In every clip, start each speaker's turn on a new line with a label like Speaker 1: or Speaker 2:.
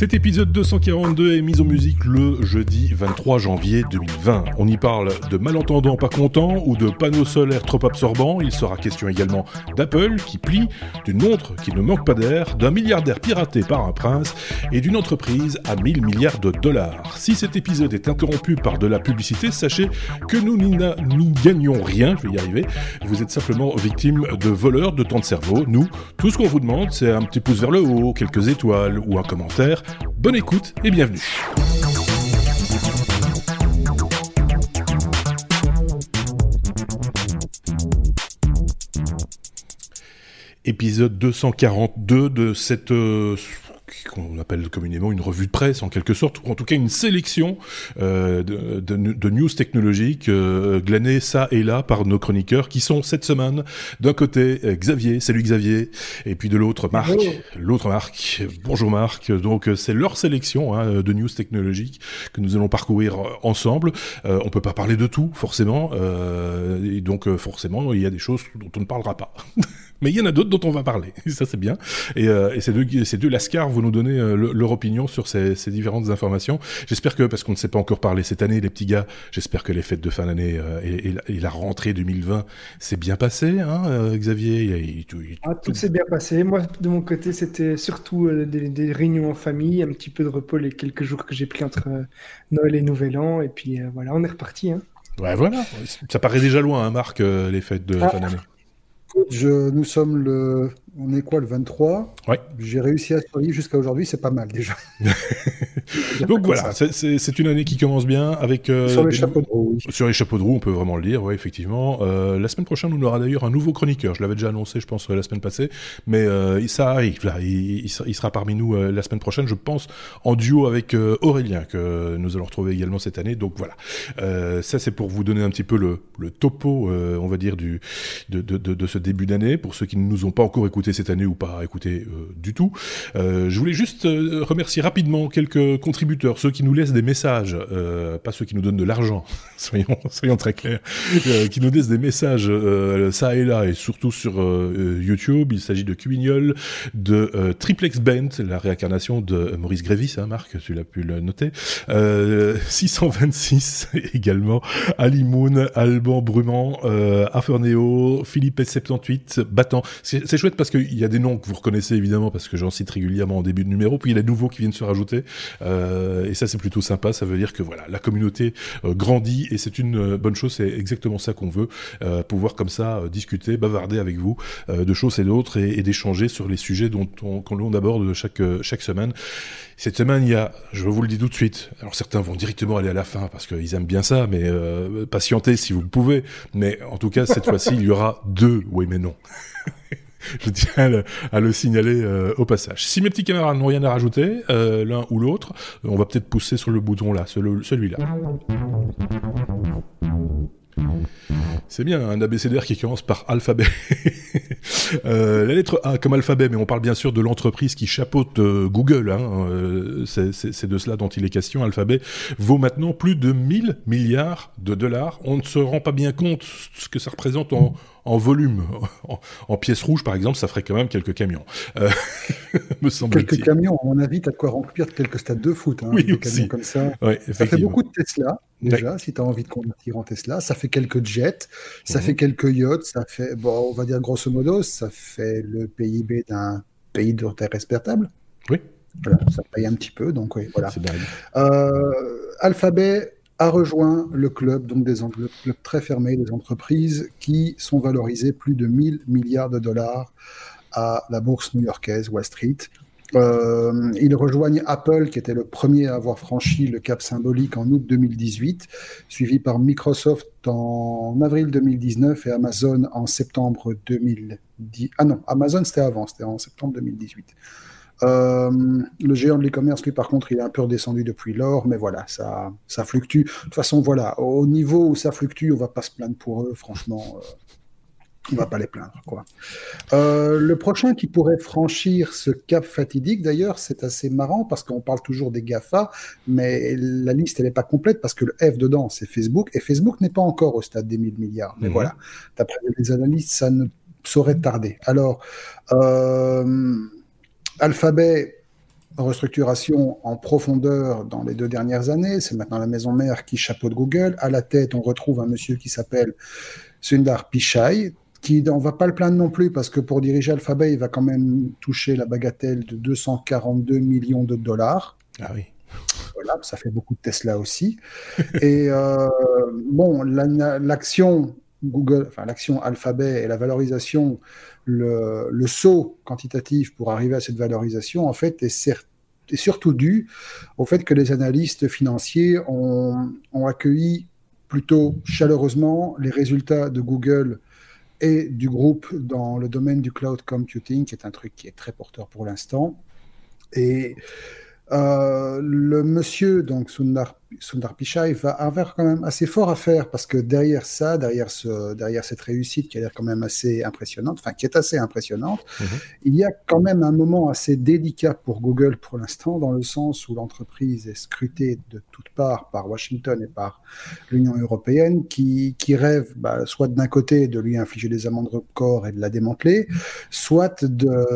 Speaker 1: Cet épisode 242 est mis en musique le jeudi 23 janvier 2020. On y parle de malentendants pas contents ou de panneaux solaires trop absorbants. Il sera question également d'Apple qui plie, d'une montre qui ne manque pas d'air, d'un milliardaire piraté par un prince et d'une entreprise à 1000 milliards de dollars. Si cet épisode est interrompu par de la publicité, sachez que nous n'y gagnons rien, je vais y arriver. Vous êtes simplement victime de voleurs de temps de cerveau. Nous, tout ce qu'on vous demande, c'est un petit pouce vers le haut, quelques étoiles ou un commentaire Bonne écoute et bienvenue. Épisode 242 de cette euh, qu'on appelle communément une revue de presse en quelque sorte, ou en tout cas une sélection euh, de, de, news technologiques euh, glanées ça et là par nos chroniqueurs qui sont cette semaine d'un côté euh, Xavier, salut Xavier, et puis de l'autre Marc, l'autre Marc, bonjour Marc, donc euh, c'est leur sélection hein, de news technologiques que nous allons parcourir ensemble. on peut pas parler de tout forcément, et donc forcément il y a des choses dont on ne parlera pas. Mais il y en a d'autres dont on va parler, ça c'est bien. Et, euh, et ces deux, ces deux lascars vont nous donner euh, leur opinion sur ces, ces différentes informations. J'espère que, parce qu'on ne s'est pas encore parlé cette année, les petits gars, j'espère que les fêtes de fin d'année euh, et, et, la rentrée 2020 s'est bien passé, hein, euh, Xavier?
Speaker 2: Tout, ah, tout s'est bien passé. Moi, de mon côté, c'était surtout des, des, réunions en famille, un petit peu de repos les quelques jours que j'ai pris entre Noël et Nouvel An. Et puis voilà, on est reparti. Hein.
Speaker 1: Ouais, voilà. Ça paraît déjà loin, hein, Marc, les fêtes de ah. fin d'année.
Speaker 3: Je, nous sommes le, on est quoi le 23
Speaker 1: Ouais.
Speaker 3: J'ai réussi à survivre jusqu'à aujourd'hui, c'est pas mal déjà.
Speaker 1: Donc voilà, c'est une année qui commence bien avec
Speaker 3: euh, sur les chapeaux de roue.
Speaker 1: Sur les chapeaux de roue, on peut vraiment le dire, ouais, effectivement. Euh, la semaine prochaine, on aura d'ailleurs un nouveau chroniqueur. Je l'avais déjà annoncé, je pense, la semaine passée, mais euh, ça arrive. Là, il, sera parmi nous la semaine prochaine, je pense, en duo avec Aurélien que nous allons retrouver également cette année. Donc voilà, ça c'est pour vous donner un petit peu le, le topo, on va dire du de, de, de, de ce début d'année pour ceux qui ne nous ont pas encore écouté cette année ou pas écouté euh, du tout. Euh, je voulais juste euh, remercier rapidement quelques contributeurs, ceux qui nous laissent des messages, pas ceux qui nous donnent de l'argent, soyons, soyons très clairs, qui nous laissent des messages ça et là, et surtout sur YouTube. Il s'agit de Cubignol, de Triplex Bent, la réincarnation de Maurice Grévis, hein, Marc, tu l'as pu le noter. 626 également, Ali Moon, Alban Brumant, Aferneo, Philippe S78, Battant. C'est chouette parce qu'il y a des noms que vous reconnaissez évidemment parce que j'en cite régulièrement en début de numéro, puis il y a des nouveaux qui viennent se rajouter, euh, et ça c'est plutôt sympa, ça veut dire que voilà, la communauté euh, grandit, et c'est une euh, bonne chose, c'est exactement ça qu'on veut, pouvoir comme ça discuter, bavarder avec vous de choses et d'autres, et, d'échanger sur les sujets dont on, aborde chaque, semaine. Cette semaine, il y a, je vous le dis tout de suite, alors certains vont directement aller à la fin parce qu'ils aiment bien ça, mais patientez si vous pouvez. Mais en tout cas, cette fois-ci, il y aura deux, oui mais non. je tiens à le, signaler euh, au passage. Si mes petits camarades n'ont rien à rajouter, euh, l'un ou l'autre, on va peut-être pousser sur le bouton là, celui-là. C'est bien, un abécédaire qui commence par alphabet. euh, la lettre A comme alphabet, mais on parle bien sûr de l'entreprise qui chapeaute euh, Google. Hein, euh, c'est de cela dont il est question. Alphabet vaut maintenant plus de 1000 milliards de dollars. On ne se rend pas bien compte ce que ça représente en, en volume. En, pièces rouges, par exemple, ça ferait quand même quelques camions.
Speaker 3: Me Quelques camions, à mon avis, t'as de quoi remplir quelques stades de foot. Hein,
Speaker 1: oui, des camions
Speaker 3: comme ça. ça fait beaucoup de Tesla, déjà, si tu as envie de convertir en Tesla. Ça fait quelques jets, ça mhm. fait quelques yachts, ça fait, bon, on va dire grosso modo, ça fait le PIB d'un pays de terre respectable.
Speaker 1: Oui.
Speaker 3: Voilà, ça paye un petit peu, donc oui, voilà. Euh, Alphabet a rejoint le club, donc des le club très fermé des entreprises qui sont valorisées plus de 1000 milliards de dollars à la bourse new-yorkaise Wall Street. Euh, ils rejoignent Apple, qui était le premier à avoir franchi le cap symbolique en août 2018, suivi par Microsoft en avril 2019 et Amazon en septembre 2010. Ah non, Amazon c'était avant, c'était en septembre 2018. Euh, le géant de l'e-commerce, lui, par contre, il est un peu redescendu depuis lors, mais voilà, ça, ça fluctue. De toute façon, voilà, au niveau où ça fluctue, on va pas se plaindre pour eux, franchement. Euh, on va pas les plaindre, quoi. Euh, le prochain qui pourrait franchir ce cap fatidique, d'ailleurs, c'est assez marrant parce qu'on parle toujours des GAFA, mais la liste, elle n'est pas complète parce que le F dedans, c'est Facebook, et Facebook n'est pas encore au stade des 1000 milliards. Mais mhm. voilà, d'après les analystes, ça ne saurait tarder. Alors, euh, Alphabet restructuration en profondeur dans les deux dernières années. C'est maintenant la maison mère qui chapeaute Google. À la tête, on retrouve un monsieur qui s'appelle Sundar Pichai, qui on va pas le plaindre non plus parce que pour diriger Alphabet, il va quand même toucher la bagatelle de 242 millions de dollars.
Speaker 1: Ah oui.
Speaker 3: Voilà, ça fait beaucoup de Tesla aussi. et euh, bon, l'action Google, enfin l'action Alphabet et la valorisation, le, le, saut quantitatif pour arriver à cette valorisation, en fait, est, est, surtout dû au fait que les analystes financiers ont, ont accueilli plutôt chaleureusement les résultats de Google et du groupe dans le domaine du cloud computing, qui est un truc qui est très porteur pour l'instant. Et euh, le monsieur, donc Sundar, Sundar Pichai, va avoir quand même assez fort à faire parce que derrière ça, derrière, ce, derrière cette réussite qui a l'air quand même assez impressionnante, enfin qui est assez impressionnante, mhm. il y a quand même un moment assez délicat pour Google pour l'instant, dans le sens où l'entreprise est scrutée de toutes parts par Washington et par l'Union européenne qui, qui rêve bah, soit d'un côté de lui infliger des amendes records et de la démanteler, soit de,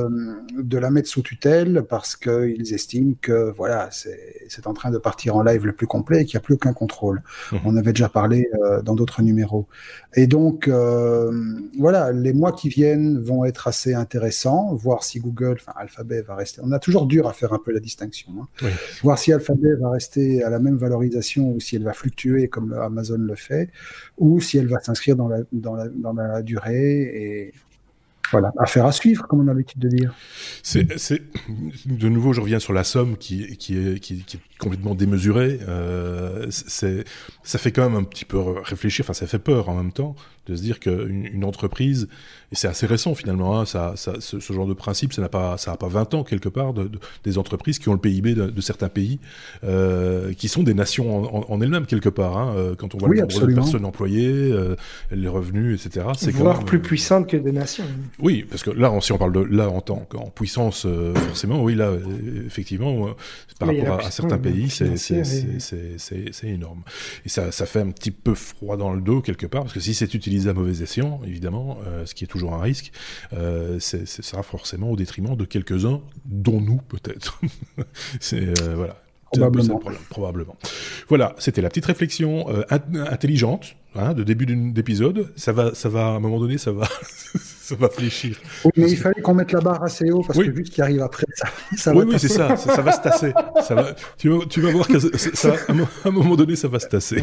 Speaker 3: de la mettre sous tutelle parce qu'ils estiment que voilà, c'est en train de partir en live le plus complet et qu'il n'y a plus aucun contrôle. Mmh. On avait déjà parlé euh, dans d'autres numéros. Et donc, euh, voilà, les mois qui viennent vont être assez intéressants, voir si Google, enfin Alphabet va rester. On a toujours dur à faire un peu la distinction. Hein. Voir si Alphabet va rester à la même valorisation ou si elle va fluctuer comme Amazon le fait, ou si elle va s'inscrire dans la, dans, la, dans la durée et voilà, affaire à suivre, comme on a l'habitude de dire.
Speaker 1: C'est, de nouveau, je reviens sur la somme qui, qui, est, qui, est complètement démesurée. Euh, c'est, ça fait quand même un petit peu réfléchir, enfin ça fait peur en même temps, de se dire qu'une une entreprise, et c'est assez récent finalement, hein, ça, ça, ce, genre de principe, ça n'a pas, ça a pas 20 ans quelque part, de, des entreprises qui ont le PIB de, certains pays, euh, qui sont des nations en, elles-mêmes quelque part. Hein, euh, quand on voit le nombre de personnes employées, euh, les revenus, etc.
Speaker 2: C'est voire plus puissante que des nations.
Speaker 1: Oui, parce que là, si on parle de là en tant qu'en puissance, forcément, oui, là, effectivement, par rapport à, certains pays, c'est énorme. Et ça, ça fait un petit peu froid dans le dos quelque part, parce que si c'est utilisé à mauvais escient, évidemment, euh, ce qui est toujours un risque, euh, c'est, sera forcément au détriment de quelques-uns, dont nous peut-être. c'est euh, voilà.
Speaker 3: Probablement.
Speaker 1: probablement. Voilà, c'était la petite réflexion intelligente hein, de début d'épisode. Ça va, ça va, à un moment donné, ça va, ça va fléchir.
Speaker 3: Oui, mais il fallait qu'on mette la barre assez haut parce que vu ce qui arrive après, ça, ça
Speaker 1: oui, oui, c'est ça, ça, va se tasser. Ça va, tu, vas, tu vas voir qu'à un moment donné, ça va se tasser.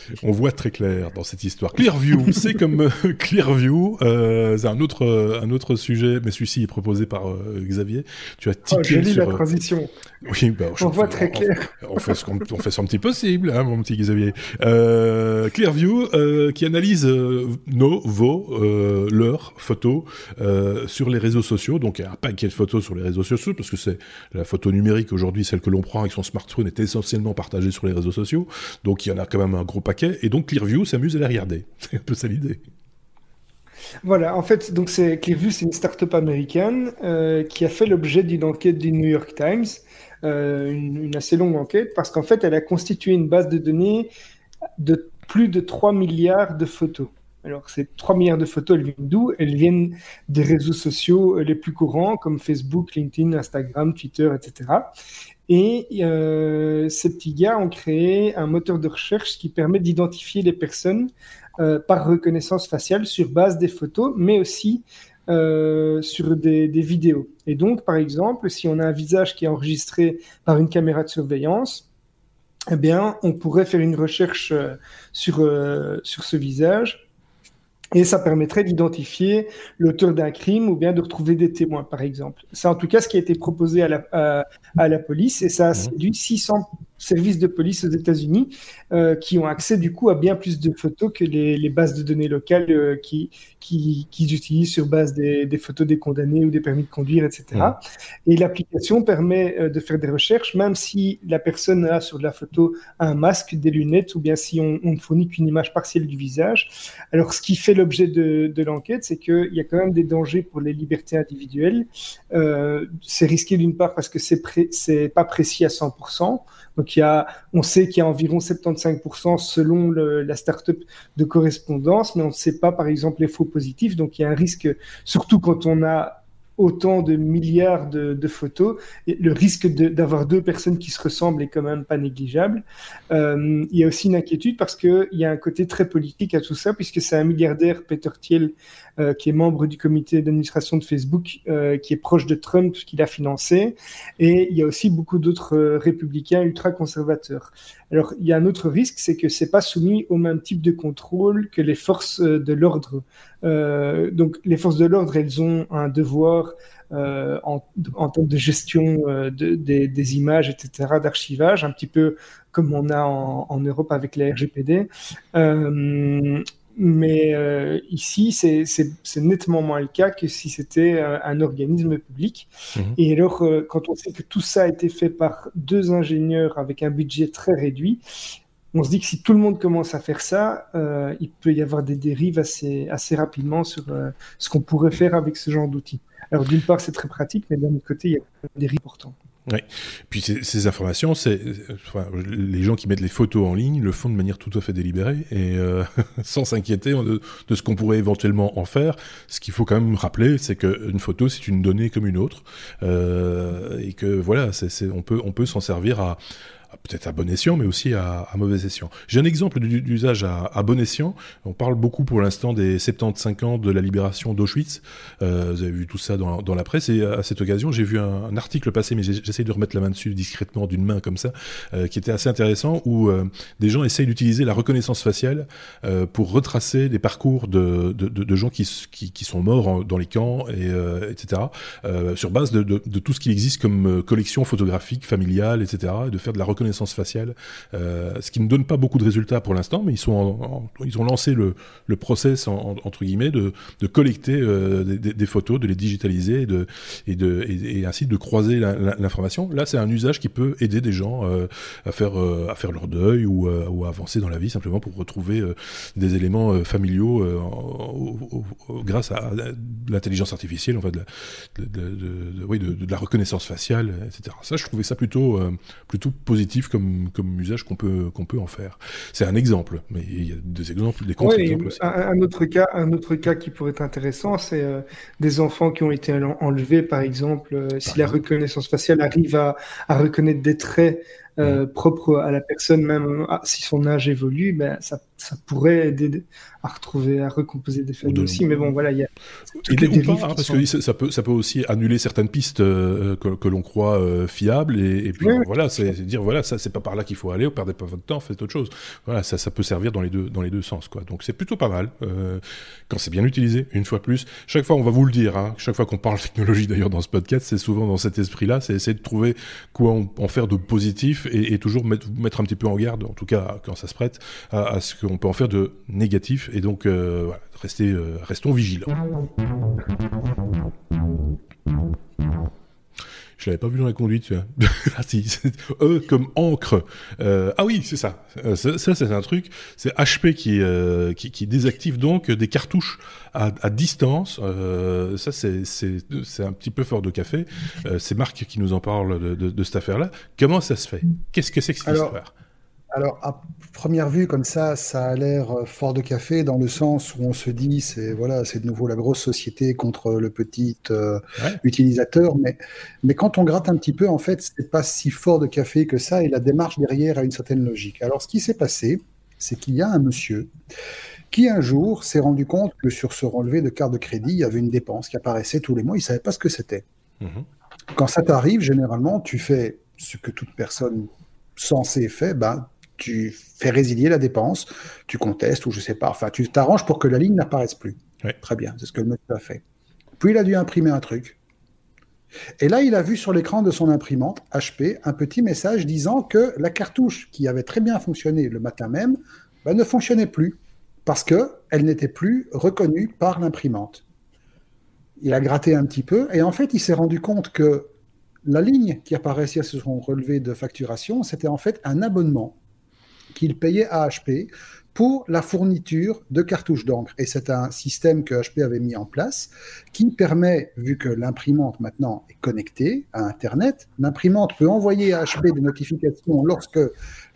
Speaker 1: On voit très clair dans cette histoire. Clearview, c'est comme euh, Clearview, euh, c'est un autre, euh, un autre sujet, mais celui-ci est proposé par Xavier. Tu as
Speaker 2: oh, tiqué oh, la transition.
Speaker 1: Oui, bah,
Speaker 2: on voit très clair.
Speaker 1: On, fait ce qu'on on fait son petit possible, hein, mon petit Xavier. Clearview, qui analyse nos, vos, leurs photos sur les réseaux sociaux. Donc, il y a un paquet de photos sur les réseaux sociaux, parce que c'est la photo numérique aujourd'hui, celle que l'on prend avec son smartphone, est essentiellement partagée sur les réseaux sociaux. Donc, il y en a quand même un gros paquet et donc Clearview s'amuse à la regarder. C'est un peu ça l'idée.
Speaker 2: Voilà, en fait, donc Clearview, c'est une start-up américaine euh, qui a fait l'objet d'une enquête du New York Times, euh, une, assez longue enquête, parce qu'en fait, elle a constitué une base de données de plus de 3 milliards de photos. Alors, ces 3 milliards de photos, elles viennent d'où? Elles viennent des réseaux sociaux les plus courants, comme Facebook, LinkedIn, Instagram, Twitter, etc. Et euh, ces petits gars ont créé un moteur de recherche qui permet d'identifier les personnes euh, par reconnaissance faciale sur base des photos, mais aussi euh, sur des, vidéos. Et donc, par exemple, si on a un visage qui est enregistré par une caméra de surveillance, eh bien, on pourrait faire une recherche sur, sur ce visage et ça permettrait d'identifier l'auteur d'un crime ou bien de retrouver des témoins, par exemple. C'est en tout cas ce qui a été proposé à la, à, la police et ça a mmh. séduit 600 services de police aux États-Unis euh, qui ont accès du coup à bien plus de photos que les, les bases de données locales euh, qui, qui, qui, utilisent sur base des, des, photos des condamnés ou des permis de conduire, etc. Et l'application permet euh, de faire des recherches, même si la personne a sur la photo un masque, des lunettes, ou bien si on, ne fournit qu'une image partielle du visage. Alors, ce qui fait l'objet de, de l'enquête, c'est qu'il y a quand même des dangers pour les libertés individuelles. C'est risqué d'une part parce que c'est c'est pas précis à 100%. Donc on sait qu'il y a environ 75% selon la startup de correspondance, mais on ne sait pas par exemple les faux positifs. Donc il y a un risque, surtout quand on a autant de milliards de, photos, le risque d'avoir deux personnes qui se ressemblent est quand même pas négligeable. Euh, il y a aussi une inquiétude parce qu'il y a un côté très politique à tout ça, puisque c'est un milliardaire, Peter Thiel, euh, qui est membre du comité d'administration de Facebook, euh, qui est proche de Trump, qui l'a financé. Et il y a aussi beaucoup d'autres républicains ultra-conservateurs. Alors, il y a un autre risque, c'est que c'est pas soumis au même type de contrôle que les forces de l'ordre. donc, les forces de l'ordre, elles ont un devoir euh, en, termes de gestion euh, de, des, images, etc., d'archivage, un petit peu comme on a en, Europe avec la RGPD. Euh, mais ici, c'est nettement moins le cas que si c'était un organisme public. Mhm. Et alors, quand on sait que tout ça a été fait par deux ingénieurs avec un budget très réduit, on se dit que si tout le monde commence à faire ça, il peut y avoir des dérives assez, assez rapidement sur ce qu'on pourrait faire avec ce genre d'outils. Alors d'une part, c'est très pratique, mais d'un autre côté, il y a des risques importants.
Speaker 1: Oui. Puis ces, informations, c'est les gens qui mettent les photos en ligne le font de manière tout à fait délibérée et euh, sans s'inquiéter de, ce qu'on pourrait éventuellement en faire. Ce qu'il faut quand même rappeler, c'est qu'une photo, c'est une donnée comme une autre euh, et que voilà, on peut on peut s'en servir à peut-être à bon escient, mais aussi à, mauvais escient. J'ai un exemple d'usage à, bon escient. On parle beaucoup pour l'instant des 75 ans de la libération d'Auschwitz. Euh, vous avez vu tout ça dans, la presse. Et à cette occasion, j'ai vu un, article passer, mais j'essaie de remettre la main dessus discrètement d'une main comme ça, euh, qui était assez intéressant, où euh, des gens essayent d'utiliser la reconnaissance faciale pour retracer des parcours de, gens qui, sont morts dans les camps, et, etc., sur base de, tout ce qui existe comme collection photographique, familiale, etc., et de faire de la reconnaissance reconnaissance faciale, euh, ce qui ne donne pas beaucoup de résultats pour l'instant, mais ils, sont ils ont lancé le, process, entre guillemets, de, de collecter euh, des, photos, de les digitaliser et, de, et, de, et, ainsi de croiser l'information. Là, c'est un usage qui peut aider des gens euh, à, faire, à faire leur deuil ou, ou, à avancer dans la vie simplement pour retrouver des éléments familiaux grâce à l'intelligence artificielle, en fait, de, de, oui, de, la reconnaissance faciale, etc. Ça, je trouvais ça plutôt, plutôt positif comme, comme usage qu'on peut, qu'on peut en faire. C'est un exemple, mais il y a des exemples, des contre-exemples aussi.
Speaker 2: Un, autre cas, un autre cas qui pourrait être intéressant, c'est euh, des enfants qui ont été enlevés, par exemple, euh, si la reconnaissance faciale arrive à, à reconnaître des traits euh, propre à la personne, même ah, si son âge évolue, ben, ça, ça, pourrait aider à retrouver, à recomposer des familles aussi. Mais bon, voilà, il y a.
Speaker 1: Hein, parce que ça peut, ça peut aussi annuler certaines pistes euh, que, l'on croit euh, fiables. Et, puis voilà, c'est dire voilà, ça c'est pas par là qu'il faut aller, vous perdez pas votre temps, faites autre chose. Voilà, ça, ça peut servir dans les deux, dans les deux sens, quoi. Donc c'est plutôt pas mal quand c'est bien utilisé. Une fois plus, chaque fois on va vous le dire, hein, chaque fois qu'on parle technologie d'ailleurs dans ce podcast, c'est souvent dans cet esprit-là, c'est essayer de trouver quoi en faire de positif et, toujours mettre, mettre un petit peu en garde, en tout cas quand ça se prête, à, ce qu'on peut en faire de négatif. Et donc, euh, voilà, restez, euh, restons vigilants. Je l'avais pas vu dans la conduite, tu vois. ah si, e comme encre. Euh, ah oui, c'est ça. Ça, c'est un truc. C'est HP qui, euh, qui, qui, désactive donc des cartouches à, à distance. Euh, ça, c'est, un petit peu fort de café. C'est Marc qui nous en parle de, de, de cette affaire-là. Comment ça se fait? Qu'est-ce que c'est que cette histoire?
Speaker 3: Alors, à première vue, comme ça, ça a l'air euh, fort de café dans le sens où on se dit, c'est voilà, c'est de nouveau la grosse société contre le petit euh, utilisateur. Mais, mais quand on gratte un petit peu, en fait, c'est pas si fort de café que ça et la démarche derrière a une certaine logique. Alors, ce qui s'est passé, c'est qu'il y a un monsieur qui un jour s'est rendu compte que sur ce relevé de carte de crédit, il y avait une dépense qui apparaissait tous les mois. Il savait pas ce que c'était. Mmh quand ça t'arrive, généralement, tu fais ce que toute personne censée fait, ben, tu fais résilier la dépense, tu contestes ou je sais pas, enfin tu t'arranges pour que la ligne n'apparaisse plus. Très bien, c'est ce que le monsieur a fait. Puis il a dû imprimer un truc. Et là, il a vu sur l'écran de son imprimante HP un petit message disant que la cartouche qui avait très bien fonctionné le matin même bah, ne fonctionnait plus parce qu'elle n'était plus reconnue par l'imprimante. Il a gratté un petit peu et en fait, il s'est rendu compte que la ligne qui apparaissait sur son relevé de facturation, c'était en fait un abonnement qu'il payait à HP pour la fourniture de cartouches d'encre. Et c'est un système que HP avait mis en place qui permet, vu que l'imprimante maintenant est connectée à Internet, l'imprimante peut envoyer à HP des notifications lorsque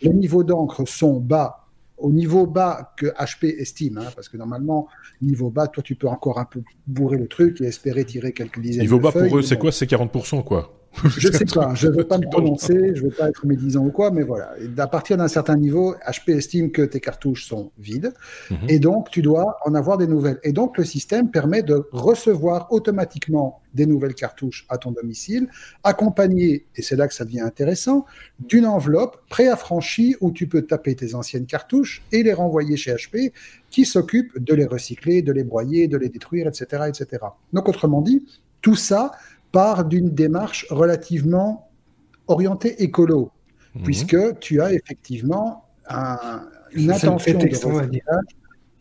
Speaker 3: les niveaux d'encre sont bas au niveau bas que HP estime, hein, parce que normalement, niveau bas, toi, tu peux encore un peu bourrer le truc et espérer tirer quelques dizaines
Speaker 1: niveau
Speaker 3: de
Speaker 1: bas
Speaker 3: feuilles,
Speaker 1: pour eux, c'est
Speaker 3: bon.
Speaker 1: quoi? C'est 40%, quoi.
Speaker 3: Je sais pas, je ne veux pas me prononcer, je ne veux pas être médisant ou quoi, mais voilà. Et à partir d'un certain niveau, HP estime que tes cartouches sont vides,
Speaker 1: Mhm.
Speaker 3: et donc tu dois en avoir des nouvelles. Et donc le système permet de recevoir automatiquement des nouvelles cartouches à ton domicile, accompagnées, et c'est là que ça devient intéressant, d'une enveloppe préaffranchie où tu peux taper tes anciennes cartouches et les renvoyer chez HP, qui s'occupe de les recycler, de les broyer, de les détruire, etc., etc. Donc autrement dit, tout ça part d'une démarche relativement orientée écolo,
Speaker 1: Mhm.
Speaker 3: puisque tu as effectivement un- une intention de recyclage.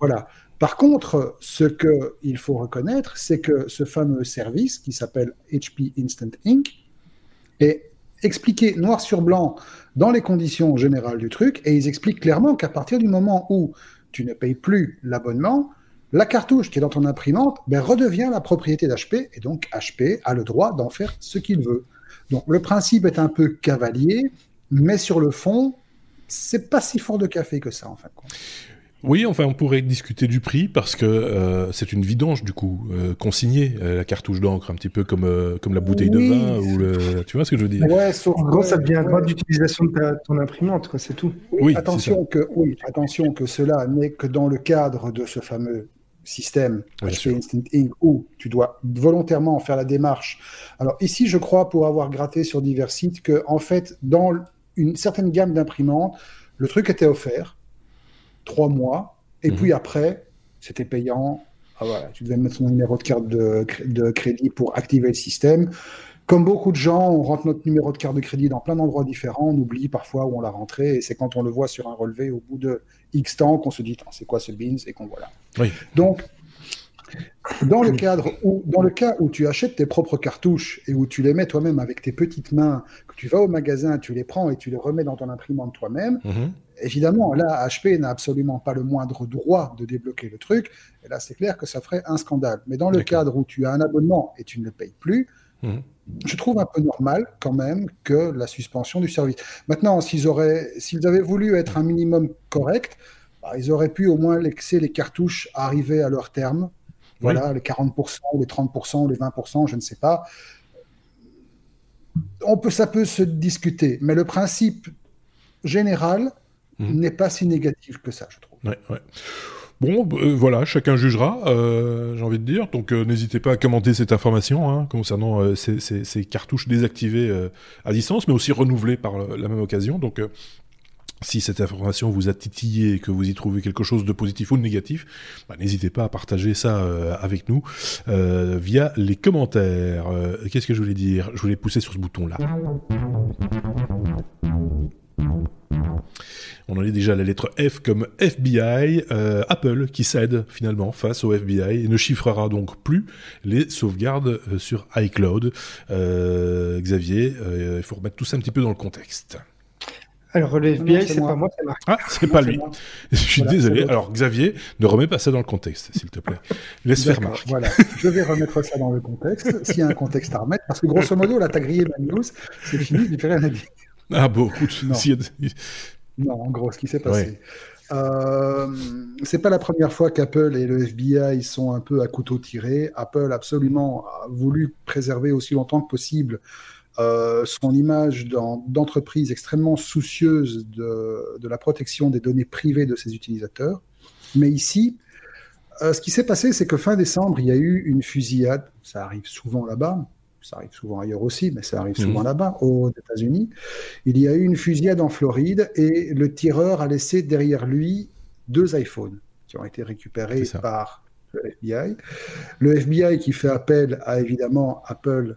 Speaker 3: Voilà. Par contre, ce qu'il faut reconnaître, c'est que ce fameux service qui s'appelle HP Instant Ink est expliqué noir sur blanc dans les conditions générales du truc, et ils expliquent clairement qu'à partir du moment où tu ne payes plus l'abonnement, la cartouche qui est dans ton imprimante ben, redevient la propriété d'HP, et donc HP a le droit d'en faire ce qu'il veut. Donc le principe est un peu cavalier, mais sur le fond, c'est pas si fort de café que ça, en fin de compte.
Speaker 1: Oui, enfin, on pourrait discuter du prix parce que euh, c'est une vidange du coup, euh, consignée euh, la cartouche d'encre, un petit peu comme euh, comme la bouteille
Speaker 3: Oui.
Speaker 1: de vin ou le, tu vois ce que je veux dire?
Speaker 3: Ouais, sauf
Speaker 2: En gros,
Speaker 3: ouais,
Speaker 2: ça devient un
Speaker 3: ouais.
Speaker 2: droit d'utilisation de ta- ton imprimante, quoi, c'est tout.
Speaker 3: Oui, attention que oui, attention que cela n'est que dans le cadre de ce fameux système
Speaker 1: Bien
Speaker 3: HP. Instant Ink où tu dois volontairement faire la démarche. Alors ici, je crois pour avoir gratté sur divers sites que en fait, dans une certaine gamme d'imprimantes, le truc était offert trois mois et
Speaker 1: Mhm.
Speaker 3: puis après, c'était payant. Ah, voilà, tu devais mettre ton numéro de carte de, de crédit pour activer le système. Comme beaucoup de gens, on rentre notre numéro de carte de crédit dans plein d'endroits différents, on oublie parfois où on l'a rentré, et c'est quand on le voit sur un relevé au bout de X temps qu'on se dit c'est quoi ce beans et qu'on voilà.
Speaker 1: Oui.
Speaker 3: Donc, dans le cadre où, dans le cas où tu achètes tes propres cartouches et où tu les mets toi-même avec tes petites mains, que tu vas au magasin, tu les prends et tu les remets dans ton imprimante toi-même,
Speaker 1: Mhm.
Speaker 3: évidemment, là, HP n'a absolument pas le moindre droit de débloquer le truc. Et là, c'est clair que ça ferait un scandale. Mais dans le cadre où tu as un abonnement et tu ne le payes plus, Je trouve un peu normal quand même que la suspension du service. Maintenant, s'ils auraient, s'ils avaient voulu être un minimum correct, bah, ils auraient pu au moins laisser les cartouches arriver à leur terme. Voilà, les 40%, ou les 30%, ou les 20%, je ne sais pas. On peut, ça peut se discuter, mais le principe général
Speaker 1: Mhm.
Speaker 3: n'est pas si négatif que ça, je trouve.
Speaker 1: Ouais, ouais. Bon, euh, voilà, chacun jugera, euh, j'ai envie de dire. Donc, euh, n'hésitez pas à commenter cette information hein, concernant ces, cartouches désactivées à distance, mais aussi renouvelées par la même occasion. Donc, si cette information vous a titillé et que vous y trouvez quelque chose de positif ou de négatif, bah, n'hésitez pas à partager ça avec nous via les commentaires. Qu'est-ce que je voulais dire? Je voulais pousser sur ce bouton-là. On en est déjà à la lettre F comme FBI, euh, Apple qui cède finalement face au FBI et ne chiffrera donc plus les sauvegardes euh, sur iCloud. Euh, Xavier, euh, il faut remettre tout ça un petit peu dans le contexte.
Speaker 2: Alors, le FBI,
Speaker 3: c'est
Speaker 2: pas moi, c'est Marc.
Speaker 1: Ah, c'est pas lui.
Speaker 3: moi.
Speaker 1: Je suis
Speaker 3: Voilà,
Speaker 1: désolé. Alors Xavier, ne remets pas ça dans le contexte, s'il te plaît. Laisse faire Marc.
Speaker 3: Voilà, je vais remettre ça dans le contexte, s'il y a un contexte à remettre, parce que grosso modo, là, t'as grillé ma news, c'est fini, j'ai plus rien à dire.
Speaker 1: Ah bon, écoute,
Speaker 3: Non. Non, en gros, ce qui s'est passé. Euh, c'est pas la première fois qu'Apple et le FBI sont un peu à couteau tiré. Apple absolument a voulu préserver aussi longtemps que possible euh, son image d'entreprise extrêmement soucieuse de, de la protection des données privées de ses utilisateurs. Mais ici, euh, ce qui s'est passé, c'est que fin décembre, il y a eu une fusillade. Ça arrive souvent là-bas. Ça arrive souvent ailleurs aussi, mais ça arrive souvent
Speaker 1: Mhm.
Speaker 3: là-bas, aux États-Unis. Il y a eu une fusillade en Floride et le tireur a laissé derrière lui deux iPhones qui ont été récupérés par le FBI. Le FBI qui fait appel à évidemment Apple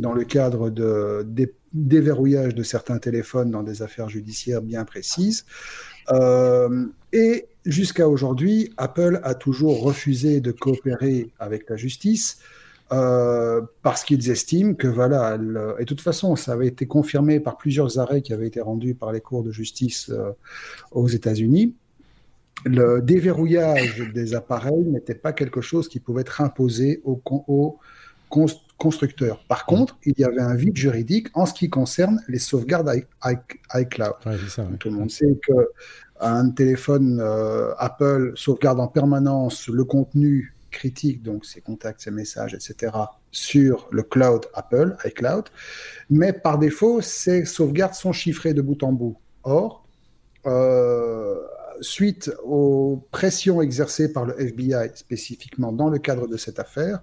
Speaker 3: dans le cadre de dé- déverrouillage de certains téléphones dans des affaires judiciaires bien précises. Euh, et jusqu'à aujourd'hui, Apple a toujours refusé de coopérer avec la justice euh, parce qu'ils estiment que voilà, le- et de toute façon, ça avait été confirmé par plusieurs arrêts qui avaient été rendus par les cours de justice euh, aux États-Unis. Le déverrouillage des appareils n'était pas quelque chose qui pouvait être imposé aux, con- aux cons- constructeur. Par contre, il y avait un vide juridique en ce qui concerne les sauvegardes iCloud. Tout le monde sait que un téléphone euh, Apple sauvegarde en permanence le contenu critique, donc ses contacts, ses messages, etc., sur le cloud Apple, iCloud. Mais par défaut, ces sauvegardes sont chiffrées de bout en bout. Or, euh, suite aux pressions exercées par le FBI spécifiquement dans le cadre de cette affaire,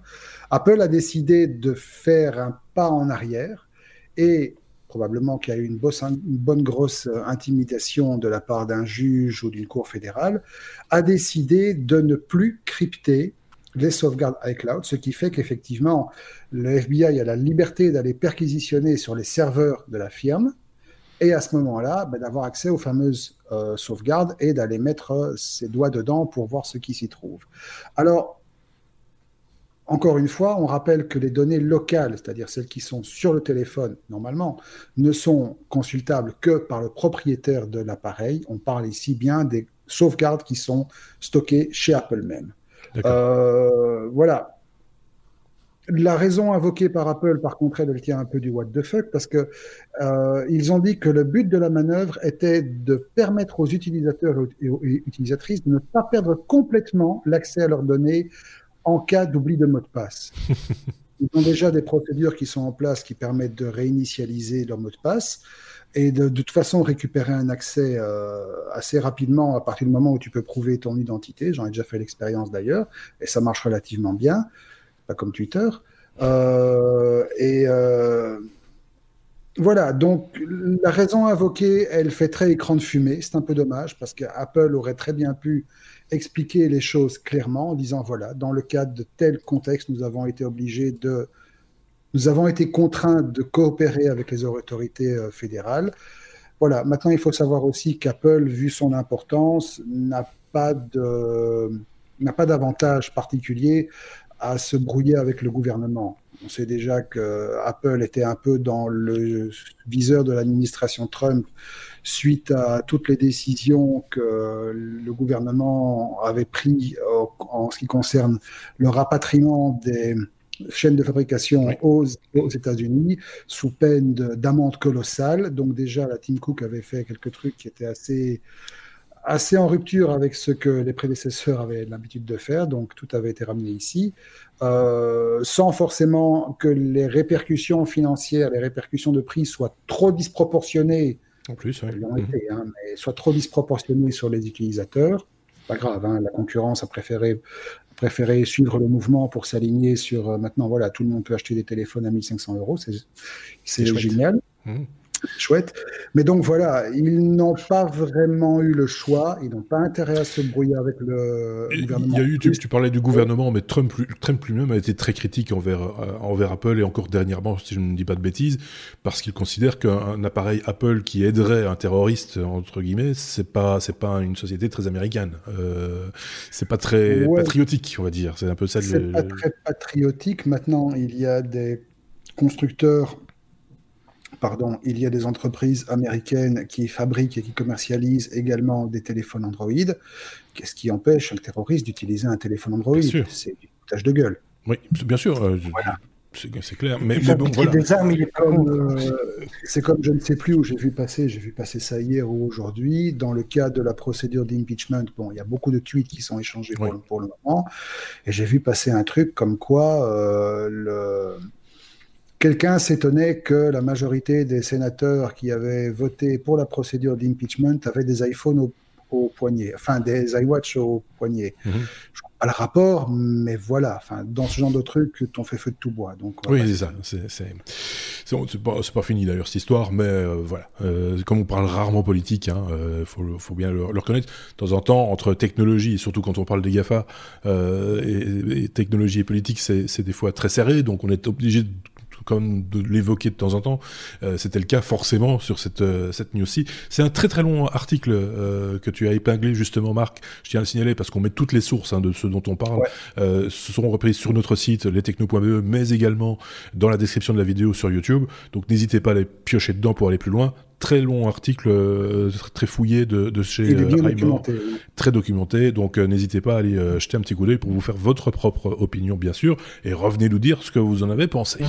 Speaker 3: Apple a décidé de faire un pas en arrière et probablement qu'il y a eu une, bonne grosse intimidation de la part d'un juge ou d'une cour fédérale, a décidé de ne plus crypter les sauvegardes iCloud, ce qui fait qu'effectivement, le FBI a la liberté d'aller perquisitionner sur les serveurs de la firme, et à ce moment-là, ben, d'avoir accès aux fameuses euh, sauvegardes et d'aller mettre euh, ses doigts dedans pour voir ce qui s'y trouve. Alors, encore une fois, on rappelle que les données locales, c'est-à-dire celles qui sont sur le téléphone normalement, ne sont consultables que par le propriétaire de l'appareil. On parle ici bien des sauvegardes qui sont stockées chez Apple même. Euh, voilà. La raison invoquée par Apple, par contre, elle, tient un peu du what the fuck, parce que euh, ils ont dit que le but de la manœuvre était de permettre aux utilisateurs et aux utilisatrices de ne pas perdre complètement l'accès à leurs données en cas d'oubli de mot de passe. Ils ont déjà des procédures qui sont en place qui permettent de réinitialiser leur mot de passe et de, toute façon récupérer un accès euh, assez rapidement à partir du moment où tu peux prouver ton identité. J'en ai déjà fait l'expérience d'ailleurs, et ça marche relativement bien, pas comme Twitter. Euh, et euh, voilà, donc la raison invoquée, elle fait très écran de fumée. C'est un peu dommage parce qu'Apple aurait très bien pu expliquer les choses clairement en disant voilà, dans le cadre de tel contexte, nous avons été obligés de nous avons été contraints de coopérer avec les autorités euh, fédérales. Voilà. Maintenant, il faut savoir aussi qu'Apple, vu son importance, n'a pas d'avantage particulier à se brouiller avec le gouvernement. On sait déjà que Apple était un peu dans le viseur de l'administration Trump suite à toutes les décisions que le gouvernement avait prises en ce qui concerne le rapatriement des, chaîne de fabrication aux, États-Unis sous peine d'amende colossale. Donc déjà, la Tim Cook avait fait quelques trucs qui étaient assez assez en rupture avec ce que les prédécesseurs avaient l'habitude de faire, donc tout avait été ramené ici, euh, sans forcément que les répercussions financières, les répercussions de prix soient trop disproportionnées,
Speaker 1: en plus,
Speaker 3: hein, mais soient trop disproportionnées sur les utilisateurs. Pas grave, hein, la concurrence a préféré préféré suivre le mouvement pour s'aligner sur euh, maintenant, voilà, tout le monde peut acheter des téléphones à 1500 euros, c'est génial. Mmh chouette. Mais donc voilà, ils n'ont pas vraiment eu le choix, ils n'ont pas intérêt à se brouiller avec le gouvernement.
Speaker 1: Il y a eu, tu, parlais du gouvernement, mais Trump, Trump lui-même a été très critique envers, euh, envers Apple et encore dernièrement, si je ne dis pas de bêtises, parce qu'il considère qu'un appareil Apple qui aiderait un terroriste, entre guillemets, c'est pas, c'est pas une société très américaine. Euh, c'est pas très patriotique, on va dire. C'est un peu ça.
Speaker 3: C'est pas très patriotique. Maintenant, il y a des constructeurs pardon, il y a des entreprises américaines qui fabriquent et qui commercialisent également des téléphones Android. Qu'est-ce qui empêche un terroriste d'utiliser un téléphone Android C'est du foutage de gueule.
Speaker 1: Oui, bien sûr. Euh, c'est clair. Mais,
Speaker 3: bon, voilà. Euh, c'est comme, je ne sais plus où j'ai vu passer, j'ai vu passer ça hier ou aujourd'hui, dans le cas de la procédure d'impeachment. Bon, il y a beaucoup de tweets qui sont échangés pour, le, moment, et j'ai vu passer un truc comme quoi euh, le Quelqu'un s'étonnait que la majorité des sénateurs qui avaient voté pour la procédure d'impeachment avaient des iPhones au, poignet, enfin des iWatch au poignet. Mhm. Je pas le rapport, mais voilà, enfin, dans ce genre de truc, on fait feu de tout bois. Donc,
Speaker 1: oui, c'est ça. C'est pas, pas, fini d'ailleurs cette histoire, mais euh, voilà. Euh, comme on parle rarement politique, il hein, euh, faut, faut, bien le, reconnaître. De temps en temps, entre technologie, et surtout quand on parle des GAFA, et, et, technologie et politique, c'est des fois très serré, donc on est obligé de comme de l'évoquer de temps en temps. Euh, c'était le cas forcément sur cette, euh, cette news-ci. C'est un très très long article euh, que tu as épinglé justement, Marc. Je tiens à le signaler parce qu'on met toutes les sources hein, de ce dont on parle. ce seront reprises sur notre site, lestechno.be, mais également dans la description de la vidéo sur YouTube. Donc n'hésitez pas à les piocher dedans pour aller plus loin très long article très fouillé de, de chez Reimer, très documenté. Donc n'hésitez pas à aller jeter un petit coup d'œil pour vous faire votre propre opinion, bien sûr, et revenez nous dire ce que vous en avez pensé.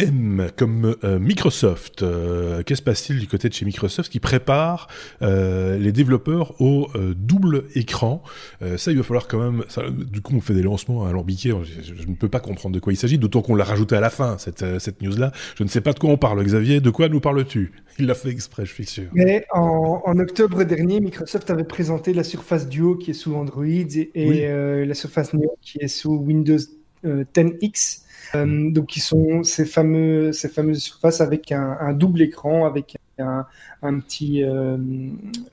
Speaker 1: M comme euh, Microsoft. Euh, qu'est-ce qui se passe-t-il du côté de chez Microsoft qui prépare euh, les développeurs au double écran? Ça, il va falloir quand même. du coup, on fait des lancements à alambiqués. Je, je, ne peux pas comprendre de quoi il s'agit, d'autant qu'on l'a rajouté à la fin cette, cette news-là. Je ne sais pas de quoi on parle, Xavier. De quoi nous parles-tu? Il l'a fait exprès, je suis sûr.
Speaker 2: Mais en, en, octobre dernier, Microsoft avait présenté la Surface Duo qui est sous Android et, la Surface Neo qui est sous Windows 10X. Euh, donc, qui sont ces, fameux, ces fameuses surfaces avec un, double écran, avec un, petit. Euh,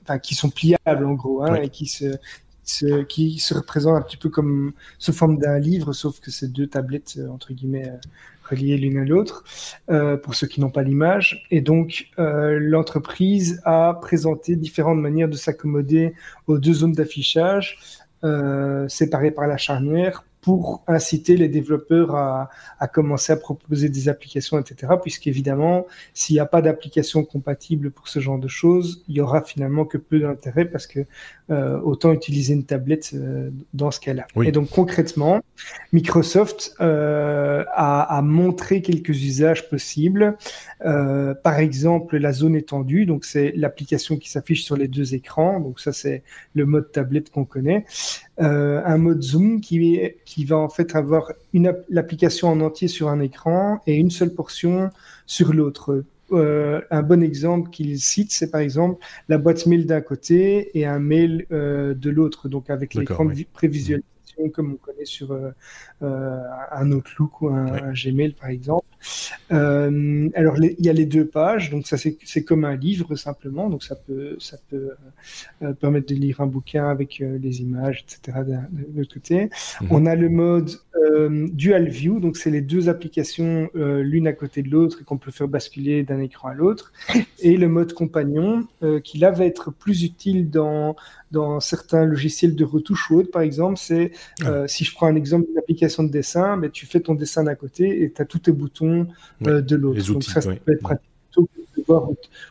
Speaker 2: enfin, qui sont pliables en gros, hein, et qui se, qui se représentent un petit peu comme sous forme d'un livre, sauf que c'est deux tablettes, euh, entre guillemets, reliées l'une à l'autre, pour ceux qui n'ont pas l'image. Et donc, l'entreprise a présenté différentes manières de s'accommoder aux deux zones d'affichage, séparées par la charnière, pour inciter les développeurs à, commencer à proposer des applications, etc. Puisqu'évidemment, s'il n'y a pas d'application compatible pour ce genre de choses, il y aura finalement que peu d'intérêt parce que euh, autant utiliser une tablette euh, dans ce cas-là. Et donc concrètement, Microsoft euh, a, montré quelques usages possibles. par exemple, la zone étendue, donc c'est l'application qui s'affiche sur les deux écrans. Donc ça, c'est le mode tablette qu'on connaît. un mode zoom qui, qui va en fait avoir l'application en entier sur un écran et une seule portion sur l'autre. Euh, un bon exemple qu'il cite, c'est par exemple la boîte mail d'un côté et un mail euh, de l'autre, donc avec l'écran de comme on connaît sur euh, un Outlook ou un, Gmail par exemple. alors il y a les deux pages, donc ça c'est comme un livre simplement, donc ça peut ça peut permettre de lire un bouquin avec les images, etc. de l'autre côté. Mhm. On a le mode euh, Dual View, donc c'est les deux applications euh, l'une à côté de l'autre et qu'on peut faire basculer d'un écran à l'autre. Et le mode compagnon, euh, qui là va être plus utile dans, dans certains logiciels de retouche ou autres, par exemple, c'est si je prends un exemple d'une application de dessin, mais tu fais ton dessin d'un côté et tu as tous tes boutons de l'autre. Donc ça, ça peut être pratique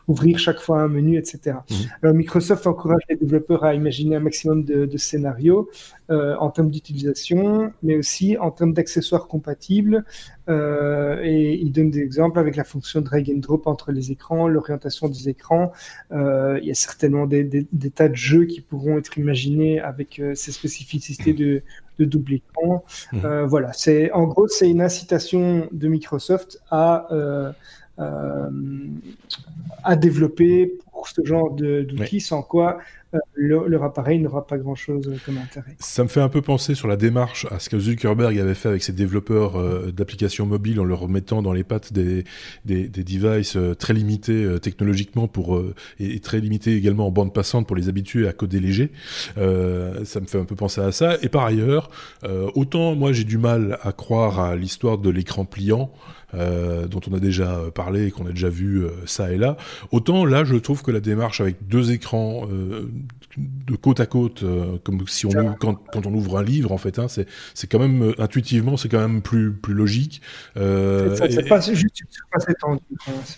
Speaker 2: ouvrir chaque fois un menu, etc. Mhm. Alors Microsoft encourage les développeurs à imaginer un maximum de, scénarios euh, en termes d'utilisation, mais aussi en termes d'accessoires compatibles. Euh, et il donne des exemples avec la fonction drag and drop entre les écrans, l'orientation des écrans. Euh, il y a certainement des, tas de jeux qui pourront être imaginés avec ces spécificités de, double écran. Mhm. voilà, c'est en gros c'est une incitation de Microsoft à euh, à développer pour ce genre d'outils, sans quoi euh, leur appareil n'aura pas grand-chose comme intérêt.
Speaker 1: Ça me fait un peu penser sur la démarche à ce que Zuckerberg avait fait avec ses développeurs euh, d'applications mobiles en leur mettant dans les pattes des, des, devices très limités technologiquement pour, et, très limités également en bande passante pour les habituer à coder léger. ça me fait un peu penser à ça. Et par ailleurs, autant moi j'ai du mal à croire à l'histoire de l'écran pliant, euh, dont on a déjà parlé et qu'on a déjà vu euh, ça et là. Autant là, je trouve que la démarche avec deux écrans euh, de côte à côte, comme si on ouvre, quand, quand, on ouvre un livre en fait, hein, c'est quand même intuitivement c'est quand même plus plus logique.
Speaker 2: c'est pas juste une surface étendue.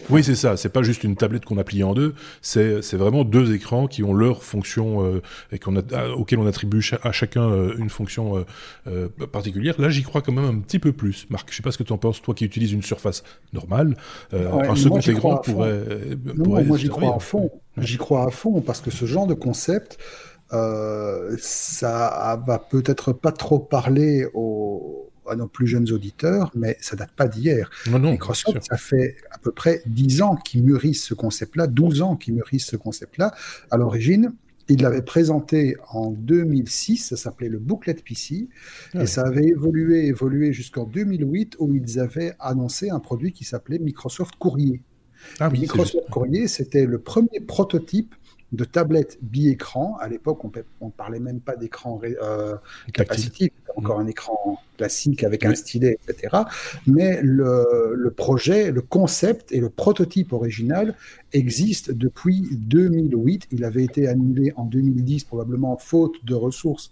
Speaker 1: Oui, c'est ça. C'est pas juste une tablette qu'on a pliée en deux. C'est vraiment deux écrans qui ont leur fonction et qu'on a auquel on attribue à chacun une fonction particulière. Là, j'y crois quand même un petit peu plus. Marc, je sais pas ce que tu en penses, toi qui utilises une surface normale. Euh, un second écran pourrait,
Speaker 3: non, moi j'y crois à fond. J'y crois à fond parce que ce genre de concept, euh, ça va peut-être pas trop parler aux, à nos plus jeunes auditeurs, mais ça date pas d'hier. Microsoft, ça fait à peu près 10 ans qu'ils mûrissent ce concept-là, 12 ans qu'ils mûrissent ce concept-là. À l'origine, il l'avait présenté en 2006, ça s'appelait le Booklet PC, et ça avait évolué, évolué jusqu'en 2008 où ils avaient annoncé un produit qui s'appelait Microsoft Courrier. Ah Microsoft Courrier, c'était le premier prototype de tablettes bi-écran. À l'époque, on ne parlait même pas d'écran euh, capacitif, encore mm. un écran classique avec un stylet, etc. Mais le, le, projet, le concept et le prototype original existent depuis 2008. Il avait été annulé en 2010, probablement faute de ressources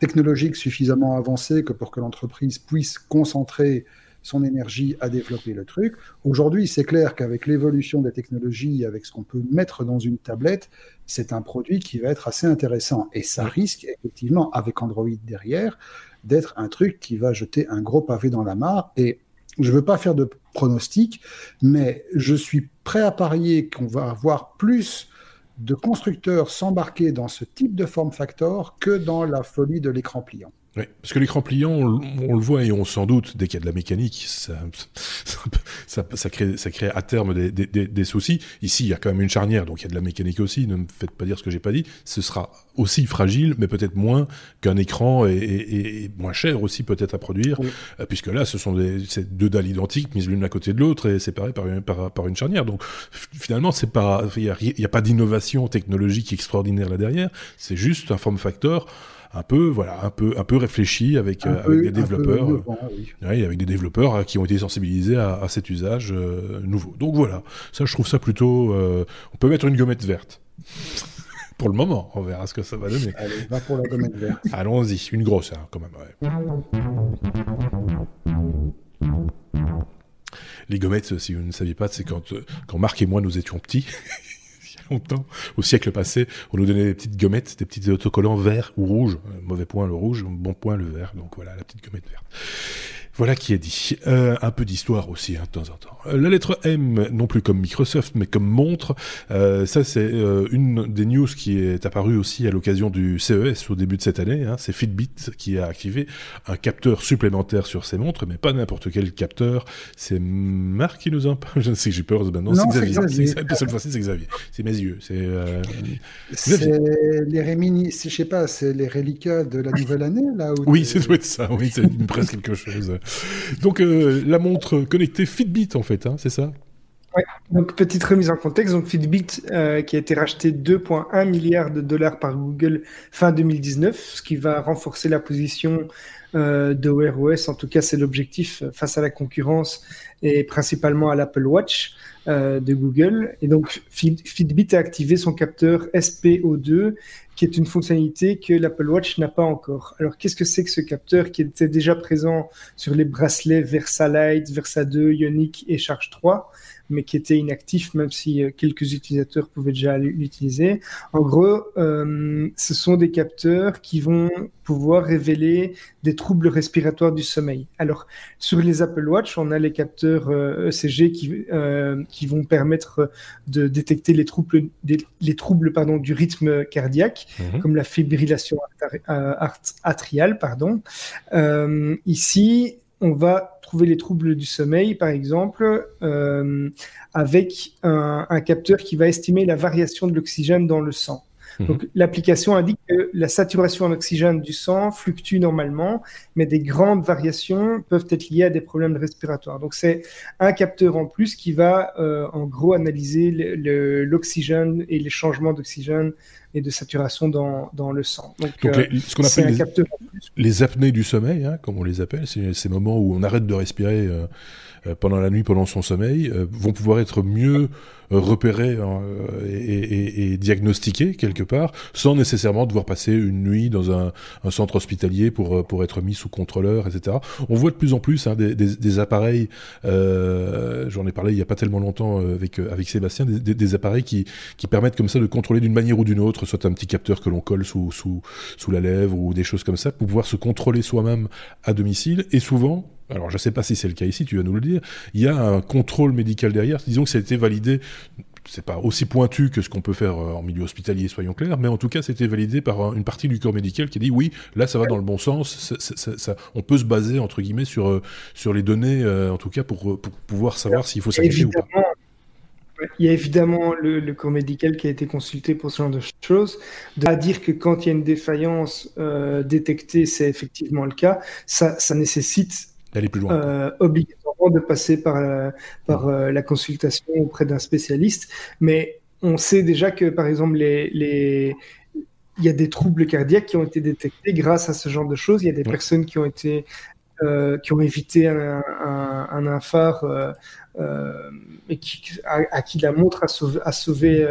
Speaker 3: technologiques suffisamment avancées que pour que l'entreprise puisse concentrer son énergie à développer le truc. Aujourd'hui, c'est clair qu'avec l'évolution des technologies, avec ce qu'on peut mettre dans une tablette, c'est un produit qui va être assez intéressant. Et ça risque, effectivement, avec Android derrière, d'être un truc qui va jeter un gros pavé dans la mare. Et je ne veux pas faire de pronostic, mais je suis prêt à parier qu'on va avoir plus de constructeurs s'embarquer dans ce type de form factor que dans la folie de l'écran pliant.
Speaker 1: Oui, parce que l'écran pliant, on, le voit et on s'en doute, dès qu'il y a de la mécanique, ça, ça, ça, crée, ça crée à terme des, des, des, soucis. Ici, il y a quand même une charnière, donc il y a de la mécanique aussi. Ne me faites pas dire ce que j'ai pas dit. Ce sera aussi fragile, mais peut-être moins qu'un écran et, et, moins cher aussi peut-être à produire, euh, puisque là, ce sont des, deux dalles identiques mises l'une à côté de l'autre et séparées par, par, par une charnière. Donc finalement, c'est pas, il n'y a, a, pas d'innovation technologique extraordinaire là derrière. C'est juste un form factor un peu voilà un peu un peu réfléchi avec, euh, avec des développeurs oui. avec des développeurs euh, qui ont été sensibilisés à, à cet usage euh, nouveau. Donc voilà ça je trouve ça plutôt on peut mettre une gommette verte. Pour le moment on verra ce que ça va donner.
Speaker 3: Allez va pour la gommette verte.
Speaker 1: Allons-y une grosse hein, quand même les gommettes, si vous ne saviez pas, c'est quand, quand Marc et moi nous étions petits, au siècle passé, on nous donnait des petites gommettes, des petits autocollants verts ou rouges. Mauvais point le rouge, bon point le vert. Donc voilà, la petite gommette verte. Voilà qui est dit. Euh, un peu d'histoire aussi, hein, de temps en temps. Euh, la lettre M, non plus comme Microsoft, mais comme montre. Euh, ça, c'est euh, une des news qui est apparue aussi à l'occasion du CES au début de cette année. Hein. C'est Fitbit qui a activé un capteur supplémentaire sur ses montres, mais pas n'importe quel capteur. C'est Marc qui nous en parle. Je ne sais, j'ai peur maintenant.
Speaker 3: Non, c'est Xavier.
Speaker 1: Cette fois-ci, c'est Xavier. C'est mes yeux. C'est
Speaker 3: les réminis, je sais pas, c'est les reliquats de la nouvelle année, là
Speaker 1: Oui, c'est ça. Oui, c'est presque quelque chose. Donc euh, la montre connectée Fitbit en fait, hein, c'est ça?
Speaker 2: Donc petite remise en contexte, donc Fitbit euh, qui a été racheté 2,1 milliards de dollars par Google fin 2019, ce qui va renforcer la position euh, de Wear OS. En tout cas, c'est l'objectif face à la concurrence et principalement à l'Apple Watch de Google. Et donc Fitbit a activé son capteur SPO2 qui est une fonctionnalité que l'Apple Watch n'a pas encore. Alors, qu'est-ce que c'est que ce capteur qui était déjà présent sur les bracelets Versa Lite, Versa 2, Ionic et Charge 3 mais qui était inactif, même si euh, quelques utilisateurs pouvaient déjà l'utiliser. En gros, euh, ce sont des capteurs qui vont pouvoir révéler des troubles respiratoires du sommeil. Alors, sur les Apple Watch, on a les capteurs ECG euh, e qui, qui vont permettre de détecter les troubles, les troubles pardon, du rythme cardiaque, mhm. comme la fibrillation atriale. Pardon. ici, on va trouver les troubles du sommeil, par exemple, euh, avec un, capteur qui va estimer la variation de l'oxygène dans le sang. Mhm. Donc, l'application indique que la saturation en oxygène du sang fluctue normalement, mais des grandes variations peuvent être liées à des problèmes respiratoires. Donc, c'est un capteur en plus qui va, euh, en gros, analyser l'oxygène et les changements d'oxygène et de saturation dans, dans le sang. Donc,
Speaker 1: les, euh, ce qu'on appelle les, apnées du sommeil, hein, comme on les appelle, c'est ces moments où on arrête de respirer euh, pendant la nuit, pendant son sommeil, vont pouvoir être mieux repérer euh, et, et, diagnostiquer quelque part, sans nécessairement devoir passer une nuit dans un, centre hospitalier pour, euh, pour être mis sous contrôleur, etc. On voit de plus en plus hein, des, des, appareils, euh, j'en ai parlé il n'y a pas tellement longtemps avec, avec Sébastien, des, des, appareils qui, qui permettent comme ça de contrôler d'une manière ou d'une autre, soit un petit capteur que l'on colle sous, sous, sous la lèvre ou des choses comme ça, pour pouvoir se contrôler soi-même à domicile. Et souvent, alors je ne sais pas si c'est le cas ici, tu vas nous le dire, il y a un contrôle médical derrière, disons que ça a été validé c'est pas aussi pointu que ce qu'on peut faire euh, en milieu hospitalier, soyons clairs, mais en tout cas, c'était validé par une partie du corps médical qui dit oui, là, ça va dans le bon sens. On peut se baser entre guillemets sur euh, sur les données, euh, en tout cas, pour, pour pouvoir savoir s'il faut s'inquiéter ou pas.
Speaker 2: Il y a évidemment le, corps médical qui a été consulté pour ce genre de choses. De à dire que quand il y a une défaillance détectée, c'est effectivement le cas, ça nécessite
Speaker 1: plus loin.
Speaker 2: Euh, obligatoirement de passer par, la, par euh, la consultation auprès d'un spécialiste. Mais on sait déjà que, par exemple, les, les, il y a des troubles cardiaques qui ont été détectés grâce à ce genre de choses. Il y a des personnes qui ont été euh, qui ont évité un, un, un infart euh, euh, et qui, à, qui la montre a sauvé, a sauvé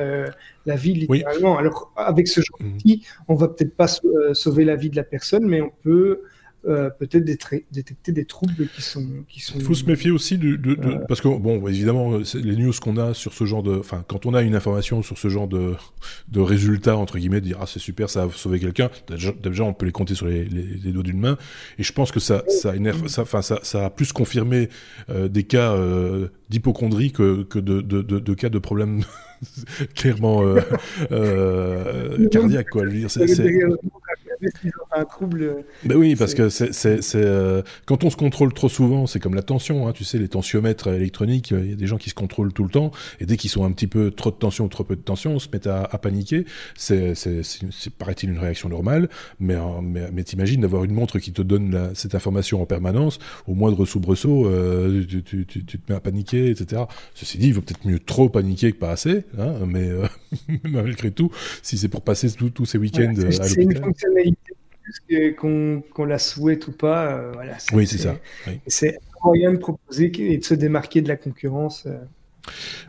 Speaker 2: la vie littéralement. Alors avec ce genre mmh. d'outil, on va peut-être pas sauver la vie de la personne, mais on peut euh, peut-être détecter des troubles qui sont qui sont.
Speaker 1: Il faut se méfier aussi de, de, de parce que bon évidemment les news qu'on a sur ce genre de, enfin quand on a une information sur ce genre de de résultats entre guillemets, de dire ah c'est super ça a sauvé quelqu'un, déjà, on peut les compter sur les, les, doigts d'une main et je pense que ça ça énerve, ça enfin ça, ça a plus confirmé euh, des cas euh, d'hypochondrie que que de, de, de, de cas de problèmes clairement euh, euh, cardiaque quoi. Je veux dire, c'est,
Speaker 2: un trouble.
Speaker 1: Ben oui, parce que c'est, euh, quand on se contrôle trop souvent, c'est comme la tension, hein, tu sais, les tensiomètres électroniques, il y a des gens qui se contrôlent tout le temps, et dès qu'ils sont un petit peu trop de tension ou trop peu de tension, on se met à, à paniquer. C'est, c'est, paraît-il une réaction normale, mais, mais, mais t'imagines d'avoir une montre qui te donne cette information en permanence, au moindre soubresaut, euh, tu, tu, tu, tu, te mets à paniquer, etc. Ceci dit, il vaut peut-être mieux trop paniquer que pas assez, hein, mais euh, malgré tout, si c'est pour passer tous ces week-ends à l'hôpital
Speaker 2: qu'on la souhaite ou pas. Euh, voilà,
Speaker 1: oui, c'est ça.
Speaker 2: C'est un moyen de proposer et de se démarquer de la concurrence. Euh.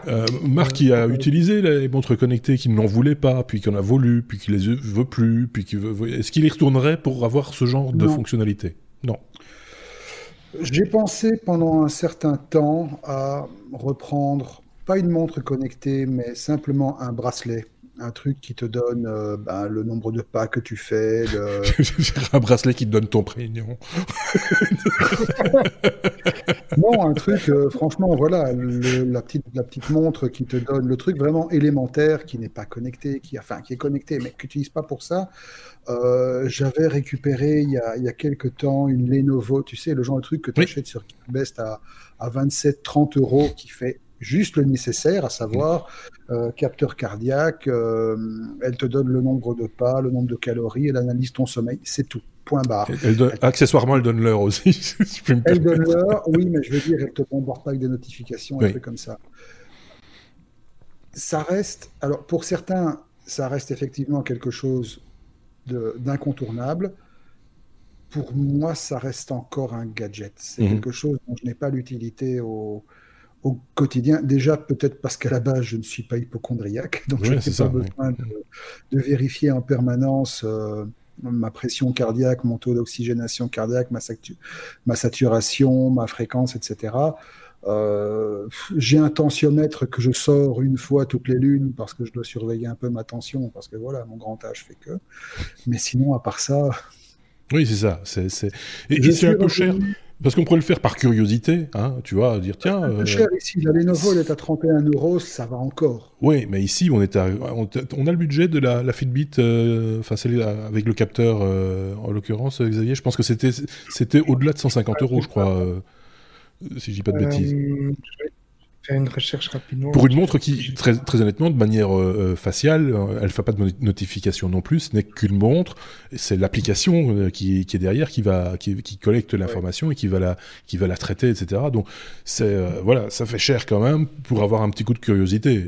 Speaker 1: Euh, Marc qui a utilisé les montres connectées, qui n'en voulait pas, puis qui en a voulu, puis qui les veut plus, puis qui veut... Est-ce qu'il y retournerait pour avoir ce genre de fonctionnalité? Non.
Speaker 3: J'ai pensé pendant un certain temps à reprendre, pas une montre connectée, mais simplement un bracelet un truc qui te donne euh, ben, le nombre de pas que tu fais. Le...
Speaker 1: un bracelet qui te donne ton prénom.
Speaker 3: non, un truc, euh, franchement, voilà, la, petite, la petite montre qui te donne le truc vraiment élémentaire, qui n'est pas connecté, qui, enfin, qui est connecté, mais que tu n'utilises pas pour ça. Euh, j'avais récupéré il y, a, il y a quelques temps une Lenovo, tu sais, le genre de truc que tu achètes sur Best à, à 27-30 euros qui fait juste le nécessaire, à savoir euh, capteur cardiaque, euh, elle te donne le nombre de pas, le nombre de calories, elle analyse ton sommeil, c'est tout. Point barre.
Speaker 1: accessoirement, elle donne l'heure aussi.
Speaker 3: elle donne l'heure, oui, mais je veux dire, elle te bombarde pas avec des notifications, un truc comme ça. Ça reste, alors pour certains, ça reste effectivement quelque chose d'incontournable. Pour moi, ça reste encore un gadget. C'est mhm. quelque chose dont je n'ai pas l'utilité au, au quotidien. Déjà, peut-être parce qu'à la base, je ne suis pas hypochondriaque, donc je n'ai pas besoin de, vérifier en permanence euh, ma pression cardiaque, mon taux d'oxygénation cardiaque, ma, ma, saturation, ma fréquence, etc. Euh, j'ai un tensiomètre que je sors une fois toutes les lunes parce que je dois surveiller un peu ma tension, parce que voilà, mon grand âge fait que. Mais sinon, à part ça.
Speaker 1: Oui, c'est ça. C'est, Et, c'est un peu cher. Parce qu'on pourrait le faire par curiosité, hein, tu vois, dire tiens.
Speaker 3: Peu euh, cher ici, la Lenovo elle est à 31 euros, ça va encore.
Speaker 1: Oui, mais ici on est à, on, a le budget de la, Fitbit, euh, enfin avec le capteur euh, en l'occurrence, Xavier. Je pense que c'était c'était au-delà de 150 euros, je crois, si je dis pas de bêtises
Speaker 2: une recherche rapidement.
Speaker 1: Pour une montre qui, très, très honnêtement, de manière euh, euh, faciale, euh, elle ne fait pas de notification non plus, ce n'est qu'une montre, c'est l'application qui, qui, est derrière qui, va, qui, qui collecte l'information et qui va, la, qui va la traiter, etc. Donc, c'est, voilà, ça fait cher quand même pour avoir un petit coup de curiosité.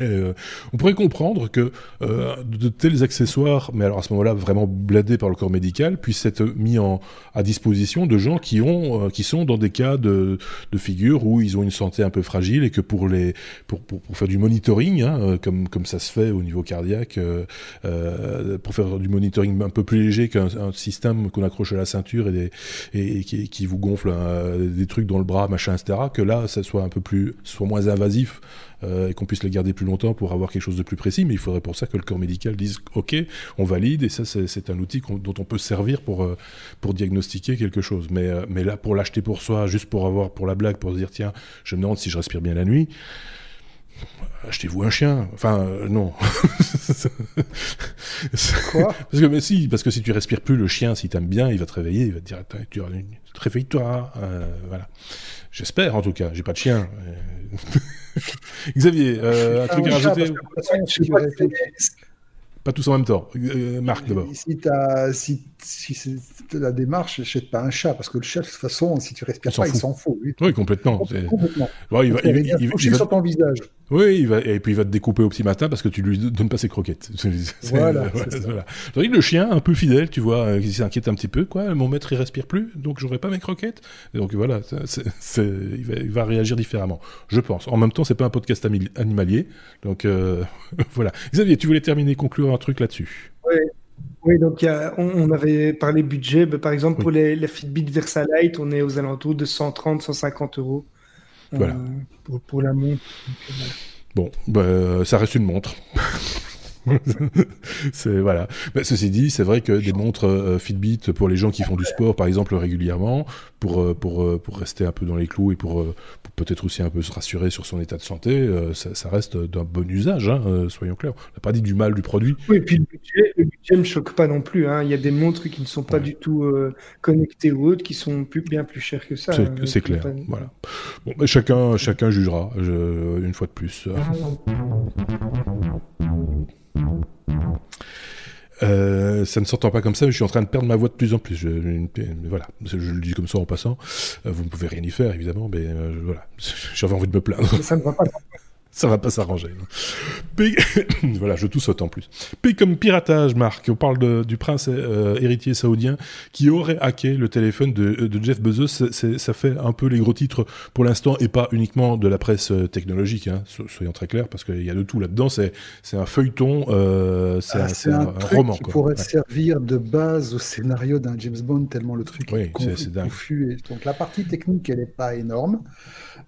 Speaker 1: on pourrait comprendre que de tels accessoires, mais alors à ce moment-là, vraiment bladés par le corps médical, puissent être mis en, à disposition de gens qui, ont, qui sont dans des cas de, de figure où ils ont une un peu fragile et que pour les pour, pour, pour faire du monitoring, hein, euh, comme comme ça se fait au niveau cardiaque, euh, euh, pour faire du monitoring un peu plus léger qu'un système qu'on accroche à la ceinture et, des, et, qui, qui, vous gonfle des trucs dans le bras, machin, etc. Que là, ça soit un peu plus, soit moins invasif euh, et qu'on puisse les garder plus longtemps pour avoir quelque chose de plus précis. Mais il faudrait pour ça que le corps médical dise OK, on valide et ça c'est un outil dont on peut servir pour euh, pour diagnostiquer quelque chose. Mais euh, mais là pour l'acheter pour soi, juste pour avoir pour la blague, pour se dire tiens, je me demande si je respire bien la nuit achetez-vous un chien. Enfin, non.
Speaker 3: Quoi
Speaker 1: Parce que mais si, parce que si tu respires plus, le chien, s'il t'aime bien, il va te réveiller, il va te dire, tu te réveilles-toi. voilà. J'espère en tout cas. J'ai pas de chien. Xavier, euh, un truc à rajouter? Pas tous en même temps. Euh, Marc d'abord.
Speaker 3: Si, si, si c'est la démarche, n'achète pas un chat, parce que le chat, de toute façon, si tu respires pas, il s'en fout.
Speaker 1: Oui, complètement. complètement.
Speaker 3: il va, il, il, sur ton visage.
Speaker 1: Oui, il va, et puis il va te découper au petit matin parce que tu lui donnes pas ses croquettes.
Speaker 3: Voilà.
Speaker 1: voilà. Tandis que le chien, un peu fidèle, tu vois, euh, qui s'inquiète un petit peu, quoi. Mon maître, il respire plus, donc j'aurai pas mes croquettes. donc voilà, il, va, il, va, réagir différemment, je pense. En même temps, c'est pas un podcast animalier, donc euh, voilà. Xavier, tu voulais terminer, conclure un truc là-dessus?
Speaker 3: Oui.
Speaker 2: Oui, donc on, avait parlé budget. Bah, par exemple, pour les, les, Fitbit Versalite, on est aux alentours de 130-150 euros
Speaker 1: voilà.
Speaker 2: pour, la montre.
Speaker 1: Bon, bah, ça reste une montre. c'est voilà. Mais ceci dit, c'est vrai que des montres euh, Fitbit pour les gens qui font du sport, par exemple, régulièrement, pour euh, pour euh, pour rester un peu dans les clous et pour, peut-être aussi un peu se rassurer sur son état de santé, ça, reste d'un bon usage. Hein, soyons clairs. On n'a pas dit du mal du produit.
Speaker 2: Oui, et puis le budget, le budget me choque pas non plus. Hein. Il y a des montres qui ne sont pas du tout connectées ou autres, qui sont plus, bien plus chères que ça.
Speaker 1: C'est hein, clair. Voilà. Bon, mais chacun chacun jugera. une fois de plus. Euh, ça ne s'entend pas comme ça, mais je suis en train de perdre ma voix de plus en plus. Je, voilà, je, le dis comme ça en passant. Euh, vous ne pouvez rien y faire, évidemment, mais euh, voilà, j'avais envie de me plaindre.
Speaker 2: Ça va pas
Speaker 1: s'arranger. voilà, je tousse autant plus. P comme piratage, Marc. On parle du prince euh, héritier saoudien qui aurait hacké le téléphone de, Jeff Bezos. ça fait un peu les gros titres pour l'instant et pas uniquement de la presse euh, technologique. Hein, soyons très clairs, parce qu'il y a de tout là-dedans. C'est un feuilleton, euh, c'est
Speaker 3: ah, un, un, roman. Qui pourrait servir de base au scénario d'un James Bond tellement le truc est confus. donc la partie technique, elle n'est pas énorme.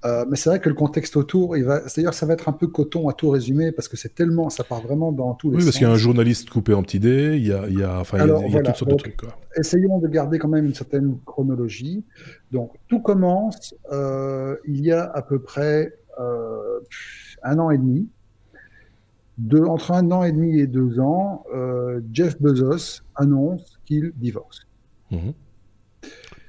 Speaker 3: Euh, mais c'est vrai que le contexte autour, il va, d'ailleurs, ça va être un peu coton à tout résumer parce que c'est tellement, ça part vraiment dans tous les.
Speaker 1: Oui, parce qu'il y a un journaliste coupé en petits dés, il y a, il y a, enfin, il y a, toutes sortes de trucs.
Speaker 3: Essayons de garder quand même une certaine chronologie. Donc, tout commence euh, il y a à peu près euh, un an et demi. De, entre un an et demi et deux ans, Jeff Bezos annonce qu'il divorce. Mmh.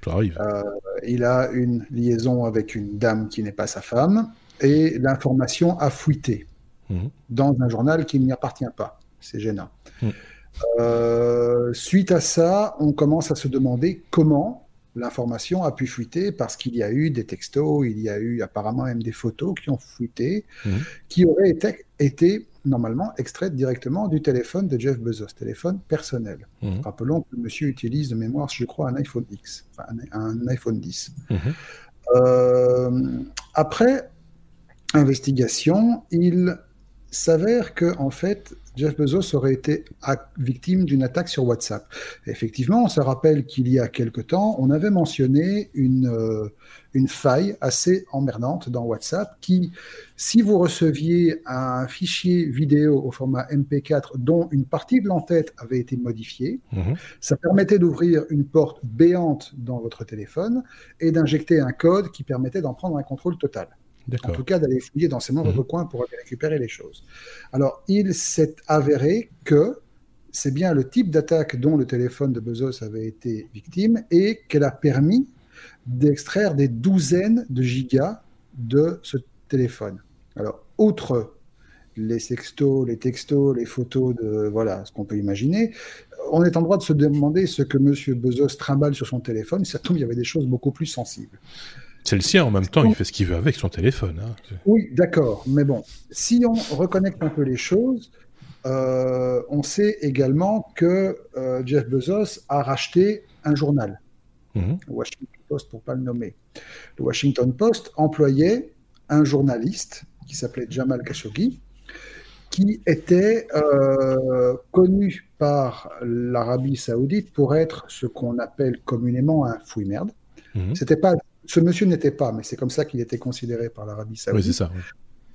Speaker 3: Euh, il a une liaison avec une dame qui n'est pas sa femme et l'information a fuité mhm. dans un journal qui n'y appartient pas. C'est gênant. Mhm. Euh, suite à ça, on commence à se demander comment l'information a pu fuiter parce qu'il y a eu des textos, il y a eu apparemment même des photos qui ont fuité, mhm. qui auraient été, été normalement extraite directement du téléphone de Jeff Bezos, téléphone personnel. Rappelons que le monsieur utilise de mémoire, je crois, un iPhone X, enfin, un, iPhone 10. Mhm. Euh, après investigation, il s'avère que en fait, Jeff Bezos aurait été victime d'une attaque sur WhatsApp. effectivement, on se rappelle qu'il y a quelque temps, on avait mentionné une, euh, une faille assez emmerdante dans WhatsApp qui, si vous receviez un fichier vidéo au format MP4 dont une partie de l'entête avait été modifiée, mhm. ça permettait d'ouvrir une porte béante dans votre téléphone et d'injecter un code qui permettait d'en prendre un contrôle total. En tout cas, d'aller fouiller dans ces moindres mmh. coins pour aller récupérer les choses. Alors, il s'est avéré que c'est bien le type d'attaque dont le téléphone de Bezos avait été victime et qu'elle a permis d'extraire des douzaines de gigas de ce téléphone. Alors, outre les sextos, les textos, les photos de voilà ce qu'on peut imaginer, on est en droit de se demander ce que M. Bezos trimballe sur son téléphone. Ça tombe, il y avait des choses beaucoup plus sensibles.
Speaker 1: C'est le sien en même temps, il fait ce qu'il veut avec son téléphone. Hein.
Speaker 3: Oui, d'accord, mais bon, si on reconnecte un peu les choses, euh, on sait également que euh, Jeff Bezos a racheté un journal, mhm. le Washington Post pour pas le nommer. Le Washington Post employait un journaliste qui s'appelait Jamal Khashoggi, qui était euh, connu par l'Arabie Saoudite pour être ce qu'on appelle communément un fouille-merde. Mhm. C'était pas ce monsieur n'était pas, mais c'est comme ça qu'il était considéré par l'Arabie saoudite.
Speaker 1: Oui.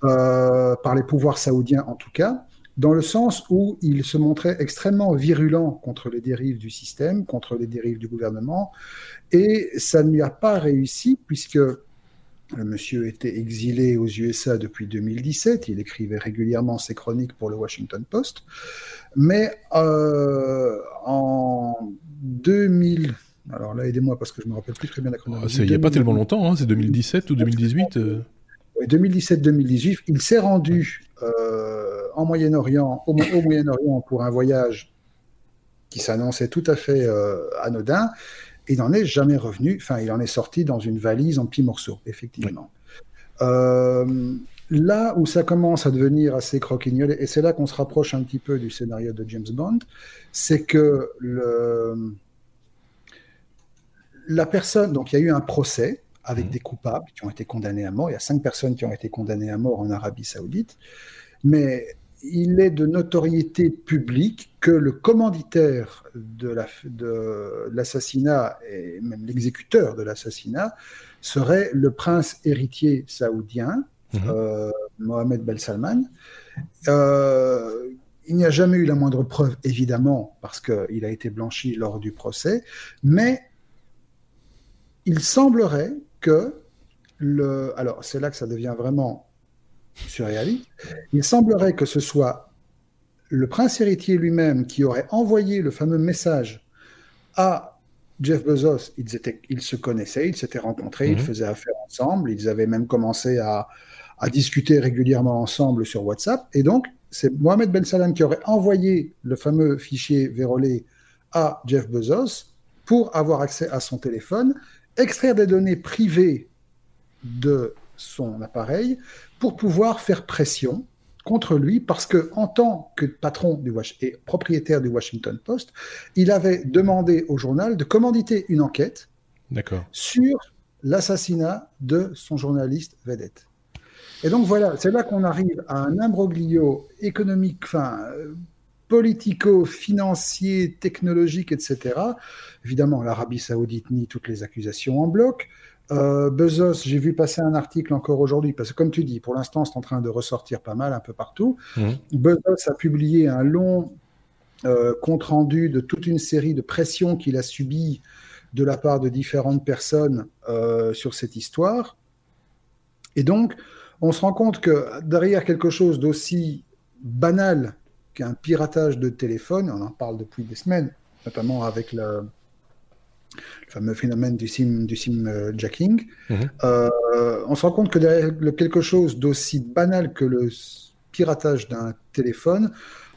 Speaker 3: Euh, par les pouvoirs saoudiens en tout cas, dans le sens où il se montrait extrêmement virulent contre les dérives du système, contre les dérives du gouvernement, et ça ne lui a pas réussi puisque le monsieur était exilé aux USA depuis 2017, il écrivait régulièrement ses chroniques pour le Washington Post, mais euh, en 2000 alors là, aidez-moi parce que je me rappelle plus très bien la chronologie.
Speaker 1: Ah, il n'y a pas tellement longtemps, hein, c'est 2017 ou 2018
Speaker 3: 2017-2018, il s'est rendu euh, en Moyen-Orient, au, Moyen-Orient pour un voyage qui s'annonçait tout à fait euh, anodin. Et il n'en est jamais revenu. Enfin, il en est sorti dans une valise en petits morceaux, effectivement. Euh, là où ça commence à devenir assez croquignolé, et c'est là qu'on se rapproche un petit peu du scénario de James Bond, c'est que le, la personne, donc il y a eu un procès avec mmh. des coupables qui ont été condamnés à mort. Il y a cinq personnes qui ont été condamnées à mort en Arabie Saoudite. Mais il est de notoriété publique que le commanditaire de l'assassinat et même l'exécuteur de l'assassinat serait le prince héritier saoudien, mhm. euh, Mohamed Ben Salman. Euh, il n'y a jamais eu la moindre preuve, évidemment, parce qu'il a été blanchi lors du procès, mais il semblerait que le... Alors, c'est là que ça devient vraiment surréaliste. Il semblerait que ce soit le prince héritier lui-même qui aurait envoyé le fameux message à Jeff Bezos. Ils, étaient, ils se connaissaient, ils s'étaient rencontrés, ils mhm. faisaient affaire ensemble, ils avaient même commencé à, discuter régulièrement ensemble sur WhatsApp. Et donc, c'est Mohamed Ben Salam qui aurait envoyé le fameux fichier vérolé à Jeff Bezos pour avoir accès à son téléphone, extraire des données privées de son appareil pour pouvoir faire pression contre lui parce que en tant que patron du et propriétaire du Washington Post, il avait demandé au journal de commanditer une enquête sur l'assassinat de son journaliste vedette. Et donc voilà, c'est là qu'on arrive à un imbroglio économique, enfin euh, politico-financier, technologique, etc. Évidemment, l'Arabie saoudite nie toutes les accusations en bloc. Euh, Bezos, j'ai vu passer un article encore aujourd'hui, parce que comme tu dis, pour l'instant, c'est en train de ressortir pas mal un peu partout. Mmh. Bezos a publié un long euh, compte-rendu de toute une série de pressions qu'il a subies de la part de différentes personnes euh, sur cette histoire. Et donc, on se rend compte que derrière quelque chose d'aussi banal qu'un piratage de téléphone, on en parle depuis des semaines, notamment avec le, le fameux phénomène du sim, du sim euh, jacking, mhm. euh, on se rend compte que derrière quelque chose d'aussi banal que le piratage d'un téléphone,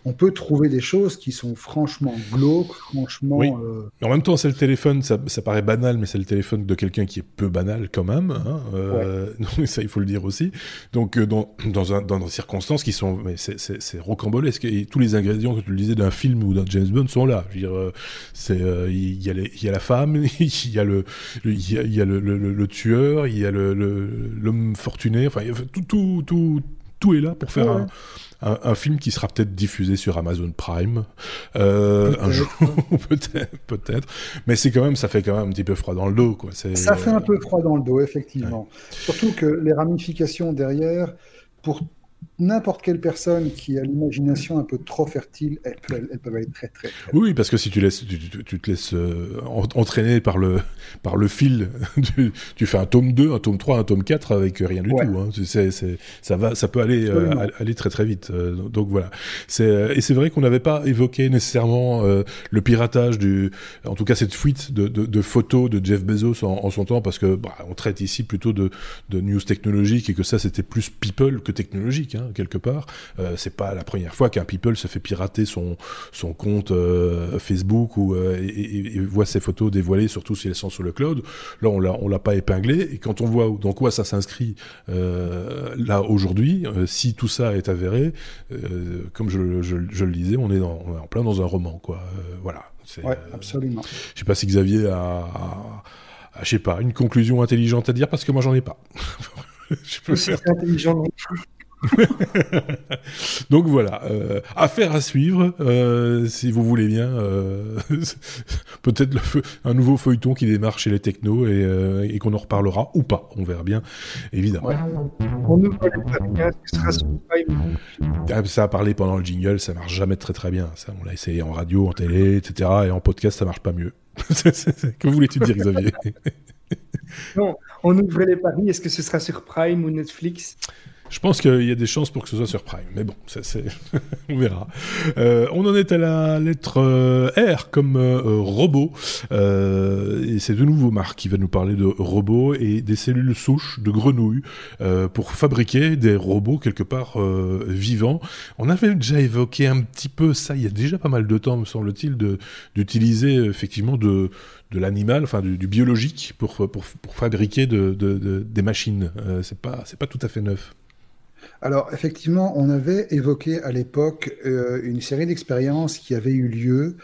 Speaker 3: on peut trouver des choses qui sont franchement glauques, franchement. Oui.
Speaker 1: Euh, en même temps, c'est le téléphone, ça, paraît banal, mais c'est le téléphone de quelqu'un qui est peu banal quand même. Hein, euh, ça, il faut le dire aussi. Donc, euh, dans, dans, un, dans des circonstances qui sont, mais c'est rocambolesque. Et tous les ingrédients que tu le disais d'un film ou d'un James Bond sont là. Je veux dire, c'est il y, a il y a la femme, il y a le, il y a, le, le, tueur, il y a l'homme fortuné. Enfin, tout, tout, tout, tout est là pour faire un un, film qui sera peut-être diffusé sur Amazon Prime euh, un jour, peut-être, peut-être. Mais c'est quand même, ça fait quand même un petit peu froid dans le dos, quoi.
Speaker 3: Ça fait un peu froid dans le dos, effectivement. Surtout que les ramifications derrière, pour n'importe quelle personne qui a l'imagination un peu trop fertile, elle peut, elle peut aller très, très,
Speaker 1: Oui, parce que si tu, laisses, tu, te laisses euh, entraîner par le, par le fil, tu, fais un tome 2, un tome 3, un tome 4 avec rien du tout. Hein. Ça, va, ça peut aller, euh, aller très très vite. Euh, donc voilà. et c'est vrai qu'on n'avait pas évoqué nécessairement le piratage, du, en tout cas cette fuite de, de, photos de Jeff Bezos en, son temps, parce que bah, on traite ici plutôt de, de news technologiques et que ça c'était plus people que technologique. Hein, quelque part. Euh, c'est pas la première fois qu'un people se fait pirater son, son compte euh, Facebook ou, euh, et, voit ses photos dévoilées, surtout si elles sont sur le cloud. Là, on l'a, on l'a pas épinglé. Et quand on voit dans quoi ça s'inscrit là aujourd'hui, si tout ça est avéré, comme je, je, le disais, on est, en plein dans un roman, quoi. voilà.
Speaker 3: Ouais, absolument.
Speaker 1: je sais pas si Xavier a, je sais pas, une conclusion intelligente à dire parce que moi j'en ai pas.
Speaker 2: je peux faire... intelligent non plus.
Speaker 1: Donc voilà, euh, affaire à suivre, euh, si vous voulez bien. Euh, Peut-être un nouveau feuilleton qui démarre chez les technos et, et qu'on en reparlera ou pas, on verra bien, évidemment. Ah, ça a parlé pendant le jingle, ça marche jamais très très bien. Ça, on l'a essayé en radio, en télé, etc. Et en podcast, ça marche pas mieux. que voulais-tu dire, Xavier?
Speaker 2: Non, on ouvrait les paris. Est-ce que ce sera sur Prime ou Netflix?
Speaker 1: Je pense qu'il y a des chances pour que ce soit sur Prime, mais bon, on verra. Euh, on en est à la lettre euh, R comme euh, robot, c'est de nouveau Marc qui va nous parler de robots et des cellules souches de grenouilles pour fabriquer des robots quelque part vivants. On avait déjà évoqué un petit peu ça il y a déjà pas mal de temps, me semble-t-il, d'utiliser effectivement de, de l'animal, enfin du, biologique pour, pour, pour fabriquer de, des machines. c'est pas pas tout à fait neuf.
Speaker 3: Alors effectivement, on avait évoqué à l'époque euh, une série d'expériences qui avaient eu lieu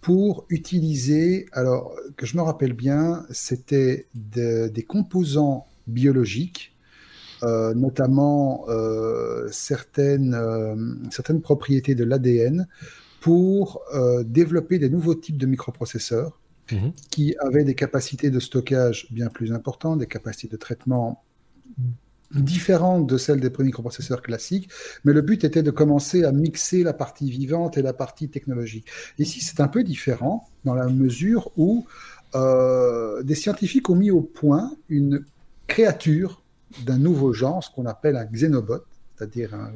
Speaker 3: pour utiliser, alors que je me rappelle bien, c'était des composants biologiques notamment certaines, certaines propriétés de l'ADN pour développer des nouveaux types de microprocesseurs mhm. qui avaient des capacités de stockage bien plus importantes, des capacités de traitement différente de celle des premiers microprocesseurs classiques, mais le but était de commencer à mixer la partie vivante et la partie technologique. Ici, c'est un peu différent dans la mesure où euh, des scientifiques ont mis au point une créature d'un nouveau genre, ce qu'on appelle un xénobot, c'est-à-dire un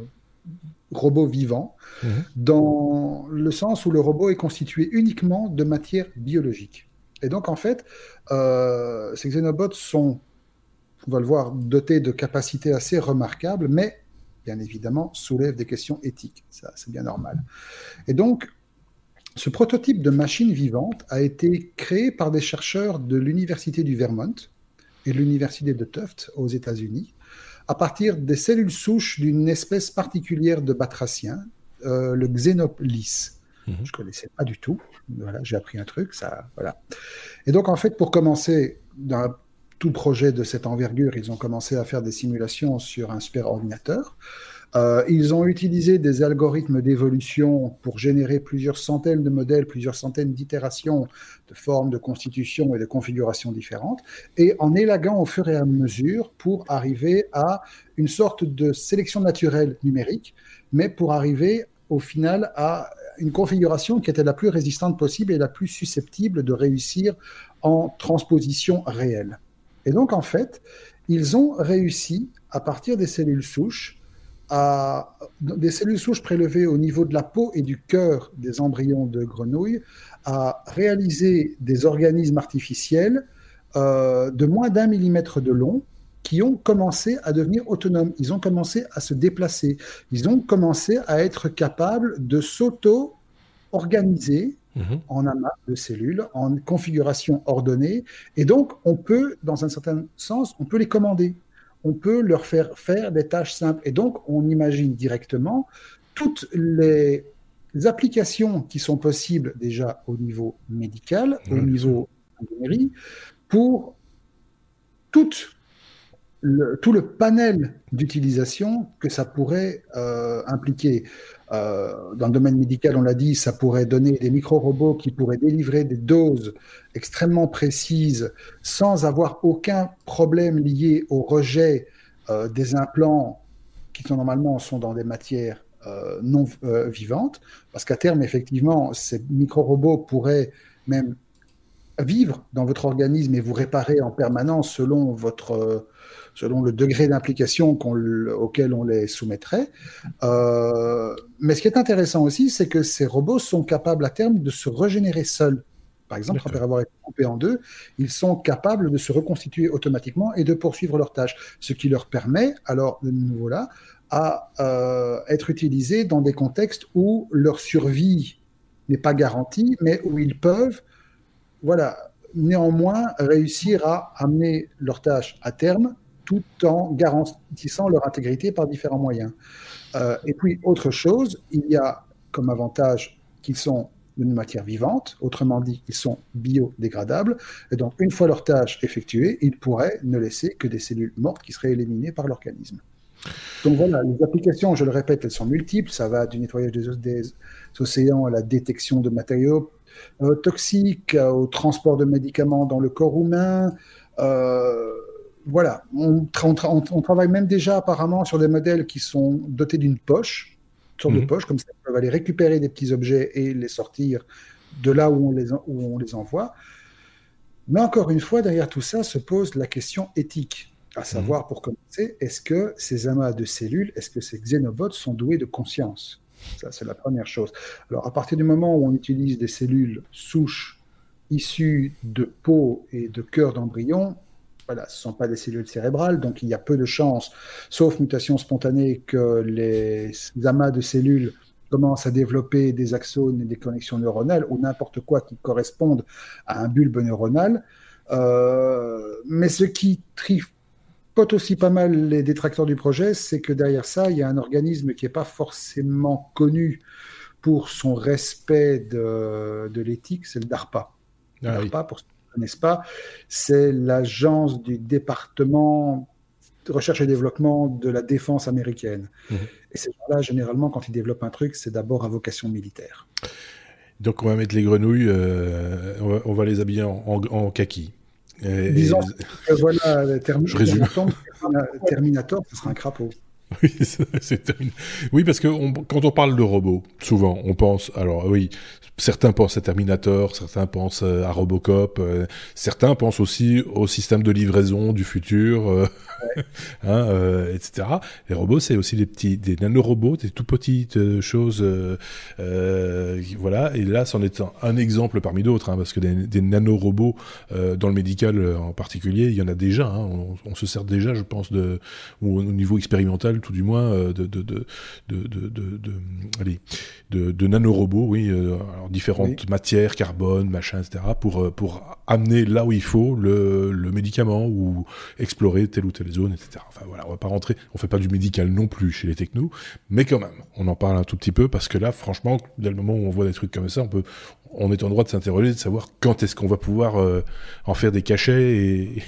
Speaker 3: robot vivant, mhm. dans le sens où le robot est constitué uniquement de matière biologique. Et donc, en fait, euh, ces xénobots sont on va le voir, doté de capacités assez remarquables, mais bien évidemment soulève des questions éthiques. Ça, c'est bien normal. Et donc, ce prototype de machine vivante a été créé par des chercheurs de l'Université du Vermont et de l'Université de Tufts aux États-Unis à partir des cellules souches d'une espèce particulière de batracien, euh, le Xenoplis. Mhm. Je ne connaissais pas du tout. Voilà, j'ai appris un truc. Ça, voilà. Et donc, en fait, pour commencer, dans tout projet de cette envergure, ils ont commencé à faire des simulations sur un superordinateur. Euh, ils ont utilisé des algorithmes d'évolution pour générer plusieurs centaines de modèles, plusieurs centaines d'itérations de formes de constitution et de configurations différentes, et en élaguant au fur et à mesure pour arriver à une sorte de sélection naturelle numérique, mais pour arriver au final à une configuration qui était la plus résistante possible et la plus susceptible de réussir en transposition réelle. Et donc, en fait, ils ont réussi, à partir des cellules souches, des cellules souches prélevées au niveau de la peau et du cœur des embryons de grenouilles, à réaliser des organismes artificiels euh, de moins d'un millimètre de long qui ont commencé à devenir autonomes. Ils ont commencé à se déplacer. Ils ont commencé à être capables de s'auto-organiser Mhm. en amas de cellules, en configuration ordonnée. Et donc, on peut, dans un certain sens, on peut les commander. On peut leur faire faire des tâches simples. Et donc, on imagine directement toutes les applications qui sont possibles déjà au niveau médical, au niveau ingénierie, pour toutes tout le panel d'utilisation que ça pourrait euh, impliquer. Euh, dans le domaine médical, on l'a dit, ça pourrait donner des micro-robots qui pourraient délivrer des doses extrêmement précises sans avoir aucun problème lié au rejet euh, des implants qui sont normalement sont dans des matières non vivantes, parce qu'à terme, effectivement, ces micro-robots pourraient même vivre dans votre organisme et vous réparer en permanence selon votre selon le degré d'implication auquel on les soumettrait. Euh, mais ce qui est intéressant aussi, c'est que ces robots sont capables à terme de se régénérer seuls. Par exemple, après avoir été coupés en deux, ils sont capables de se reconstituer automatiquement et de poursuivre leurs tâches, ce qui leur permet, alors de nouveau là, à euh, être utilisés dans des contextes où leur survie n'est pas garantie, mais où ils peuvent, voilà, néanmoins réussir à amener leurs tâches à terme tout en garantissant leur intégrité par différents moyens. Euh, et puis, autre chose, il y a comme avantage qu'ils sont d'une matière vivante, autrement dit, ils sont biodégradables, et donc une fois leur tâche effectuée, ils pourraient ne laisser que des cellules mortes qui seraient éliminées par l'organisme. Donc voilà, les applications, je le répète, elles sont multiples, ça va du nettoyage des, océans à la détection de matériaux euh, toxiques, au transport de médicaments dans le corps humain, euh, voilà, on, travaille même déjà apparemment sur des modèles qui sont dotés d'une poche, une sorte de mhm. poche, comme ça, on peuvent aller récupérer des petits objets et les sortir de là où on les, où on les envoie. Mais encore une fois, derrière tout ça se pose la question éthique, à savoir, mhm. pour commencer, est-ce que ces amas de cellules, est-ce que ces xénobots sont doués de conscience? Ça, c'est la première chose. Alors, à partir du moment où on utilise des cellules souches issues de peau et de cœur d'embryon, voilà, ce ne sont pas des cellules cérébrales, donc il y a peu de chances, sauf mutation spontanée, que les amas de cellules commencent à développer des axones et des connexions neuronales ou n'importe quoi qui corresponde à un bulbe neuronal. Euh, mais ce qui tripote aussi pas mal les détracteurs du projet, c'est que derrière ça, il y a un organisme qui n'est pas forcément connu pour son respect de, l'éthique, c'est le DARPA. Ah, DARPA, pour n'est-ce pas C'est l'agence du département recherche et développement de la défense américaine. Mhm. Et ces gens-là, généralement, quand ils développent un truc, c'est d'abord à vocation militaire.
Speaker 1: Donc on va mettre les grenouilles, euh, on, va, les habiller en, kaki.
Speaker 3: Disons que voilà, Terminator, Terminator, ce sera un crapaud.
Speaker 1: Oui, c'est oui, parce que quand on parle de robots, souvent, on pense, alors oui, certains pensent à Terminator, certains pensent euh, à Robocop, euh, certains pensent aussi au système de livraison du futur, euh, hein, etc. Les robots, c'est aussi des petits, des nanorobots, des tout petites choses, voilà. Et là, c'en est un, exemple parmi d'autres, hein, parce que des, nanorobots dans le médical en particulier, il y en a déjà. Hein, on, se sert déjà, je pense, de, ou au niveau expérimental, tout du moins, de, de, de, de, de, de, allez, de, de nanorobots, oui. Alors, différentes matières, carbone, machin, etc., pour, euh, pour amener là où il faut le, le médicament ou explorer telle ou telle zone, etc. Enfin voilà, on va pas rentrer, on fait pas du médical non plus chez les technos, mais quand même, on en parle un tout petit peu parce que là, franchement, dès le moment où on voit des trucs comme ça, on peut, on est en droit de s'interroger, de savoir quand est-ce qu'on va pouvoir euh, en faire des cachets et,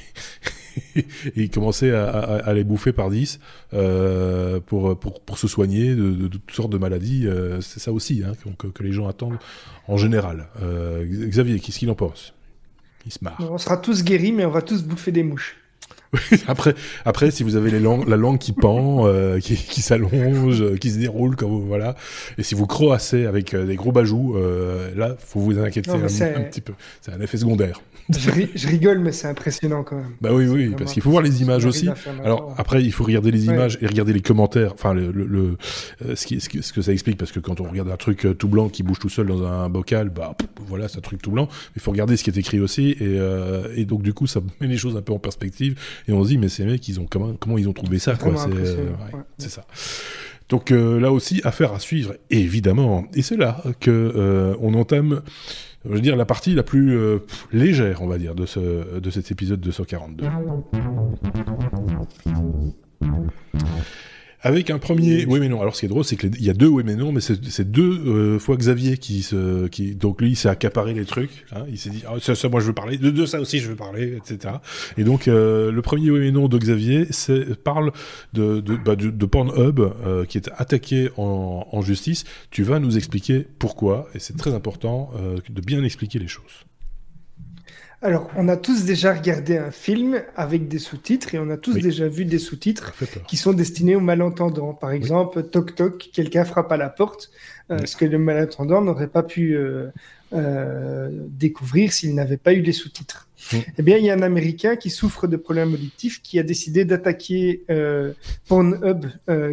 Speaker 1: et commencer à, à, les bouffer par 10 euh, pour, pour, pour, se soigner de, de, toutes sortes de maladies. Euh, c'est ça aussi hein, que, que, les gens attendent en général. Euh, Xavier, qu'est-ce qu'il en pense? Il se marre.
Speaker 2: On sera tous guéris, mais on va tous bouffer des mouches.
Speaker 1: après, après, si vous avez les langues, la langue qui pend, euh, qui, qui s'allonge, euh, qui se déroule, comme voilà, et si vous croassez avec euh, des gros bajoux, euh, là, faut vous inquiéter un, petit peu. C'est un effet secondaire.
Speaker 2: Je, rigole, mais c'est impressionnant quand même.
Speaker 1: Bah oui, oui, parce qu'il faut voir les images aussi. Alors après, il faut regarder les images et regarder les commentaires. Enfin, le, le, ce, qui, ce, que ça explique, parce que quand on regarde un truc tout blanc qui bouge tout seul dans un bocal, bah voilà, c'est un truc tout blanc. Il faut regarder ce qui est écrit aussi, et, et donc du coup, ça met les choses un peu en perspective et on se dit mais ces mecs ils ont comment comment ils ont trouvé ça quoi c'est ça. Donc euh, là aussi affaire à suivre évidemment. Et c'est là que euh, on entame je veux dire la partie la plus euh, légère on va dire de ce de cet épisode 242 avec un premier, oui mais non. Alors ce qui est drôle, c'est qu'il y a deux oui mais non, mais c'est deux euh, fois Xavier qui se, qui donc lui il s'est accaparé les trucs. Hein, il s'est dit ah, ça, ça, moi je veux parler de, de ça aussi je veux parler, etc. Et donc euh, le premier oui mais non de Xavier, c'est parle de de, bah, de, de Pornhub euh, qui est attaqué en, en, justice. Tu vas nous expliquer pourquoi et c'est très important euh, de bien expliquer les choses.
Speaker 2: Alors, on a tous déjà regardé un film avec des sous-titres et on a tous déjà vu des sous-titres qui sont destinés aux malentendants. Par exemple, toc toc, quelqu'un frappe à la porte, euh, ce que le malentendant n'aurait pas pu euh, euh, découvrir s'il n'avait pas eu les sous-titres. Eh bien, il y a un Américain qui souffre de problèmes auditifs qui a décidé d'attaquer Pornhub,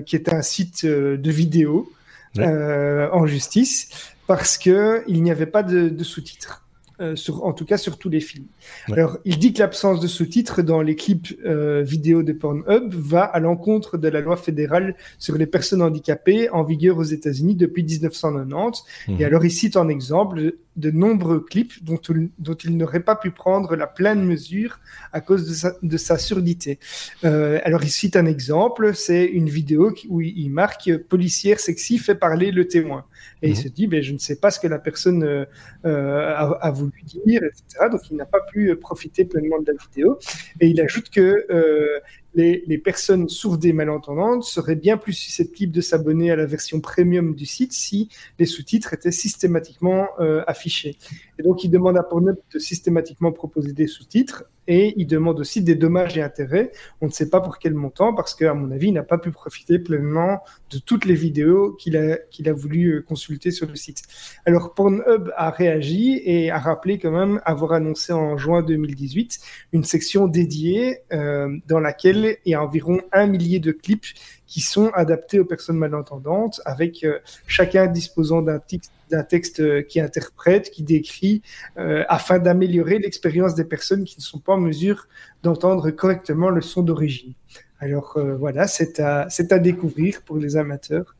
Speaker 2: qui est un site de vidéo, en justice parce qu'il n'y avait pas de sous-titres. Euh, sur, en tout cas sur tous les films. Alors, il dit que l'absence de sous-titres dans les clips euh, vidéo de Pornhub va à l'encontre de la loi fédérale sur les personnes handicapées en vigueur aux États-Unis depuis 1990. Et mhm. alors, il cite en exemple de nombreux clips dont, dont il n'aurait pas pu prendre la pleine mesure à cause de sa, de sa surdité. Euh, alors, il cite un exemple, c'est une vidéo où il marque « policière sexy fait parler le témoin ». Et il mhm. se dit, ben, je ne sais pas ce que la personne euh, euh, a, a, voulu dire, etc. Donc, il n'a pas pu profiter pleinement de la vidéo. Et il ajoute que euh, les, personnes sourdes et malentendantes seraient bien plus susceptibles de s'abonner à la version premium du site si les sous-titres étaient systématiquement euh, affichés. Et donc, il demande à Pornhub de systématiquement proposer des sous-titres et il demande aussi des dommages et intérêts. On ne sait pas pour quel montant parce qu'à mon avis, il n'a pas pu profiter pleinement de toutes les vidéos qu'il a, qu'il a voulu euh, consulter sur le site. Alors, Pornhub a réagi et a rappelé quand même avoir annoncé en juin 2018 une section dédiée euh, dans laquelle y a environ un millier de clips qui sont adaptés aux personnes malentendantes, avec euh, chacun disposant d'un texte, texte euh, qui interprète, qui décrit, euh, afin d'améliorer l'expérience des personnes qui ne sont pas en mesure d'entendre correctement le son d'origine. Alors voilà, c'est à, découvrir pour les amateurs.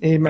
Speaker 2: et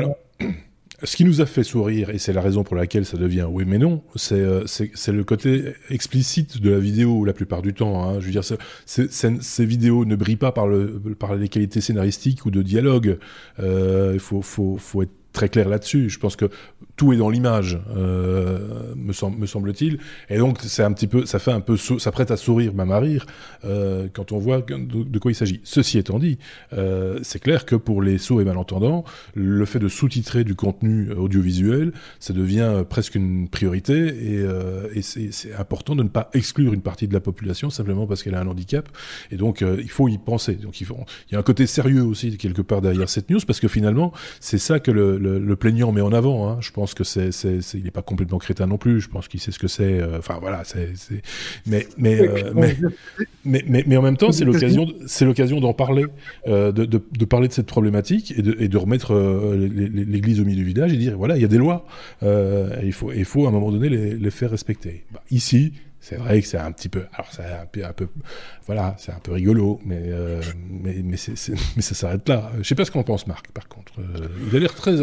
Speaker 1: ce qui nous a fait sourire, et c'est la raison pour laquelle ça devient oui mais non, c'est euh, le côté explicite de la vidéo la plupart du temps. Hein. Je veux dire, ces vidéos ne brillent pas par, le, par les qualités scénaristiques ou de dialogue. Euh, il faut, faut, faut être très clair là-dessus. Je pense que tout est dans l'image, euh, me, semble, me semble-t-il. Et donc, c'est un petit peu, ça fait un peu, ça prête à sourire, même à rire, euh, quand on voit de, quoi il s'agit. Ceci étant dit, euh, c'est clair que pour les sourds et malentendants, le fait de sous-titrer du contenu audiovisuel, ça devient presque une priorité et, c'est important de ne pas exclure une partie de la population simplement parce qu'elle a un handicap. Et donc, il faut y penser. Donc, il y a un côté sérieux aussi quelque part derrière cette news parce que finalement, c'est ça que le, le, le, plaignant met en avant. Hein. Je pense que c'est, il n'est pas complètement crétin non plus. Je pense qu'il sait ce que c'est. Euh, enfin voilà, c'est, mais mais, euh, mais, mais, mais, mais en même temps, c'est l'occasion, c'est l'occasion d'en parler, euh, de, de, de, parler de cette problématique et de, et de remettre l'église au milieu du village et dire voilà, il y a des lois. il faut il faut à un moment donné les, les faire respecter. Bah, ici, c'est vrai que c'est un petit peu, alors c'est un peu, un peu voilà, c'est un peu rigolo, mais euh, mais mais, mais ça s'arrête là. Je sais pas ce qu'on pense, Marc. Par contre, il a l'air très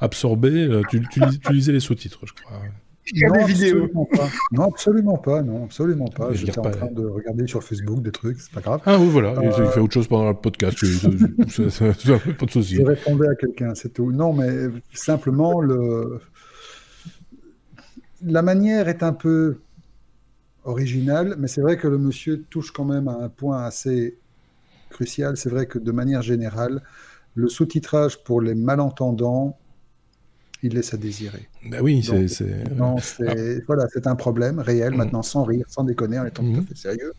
Speaker 1: absorbé. Euh, tu, tu, tu, lisais les sous-titres, je crois.
Speaker 3: Non, absolument pas. non, absolument pas. Non, absolument pas. J'étais en train de regarder sur Facebook des trucs, c'est pas grave.
Speaker 1: Ah oui, voilà. Il fait autre chose pendant le podcast. pas de souci.
Speaker 3: Je répondais à quelqu'un, c'est tout. Non, mais simplement le la manière est un peu original, mais c'est vrai que le monsieur touche quand même à un point assez crucial. C'est vrai que de manière générale, le sous-titrage pour les malentendants, il laisse à désirer.
Speaker 1: Ben oui, c'est.
Speaker 3: Ah. Voilà, c'est un problème réel, mm. maintenant sans rire, sans déconner, en étant tout à mm. fait sérieux.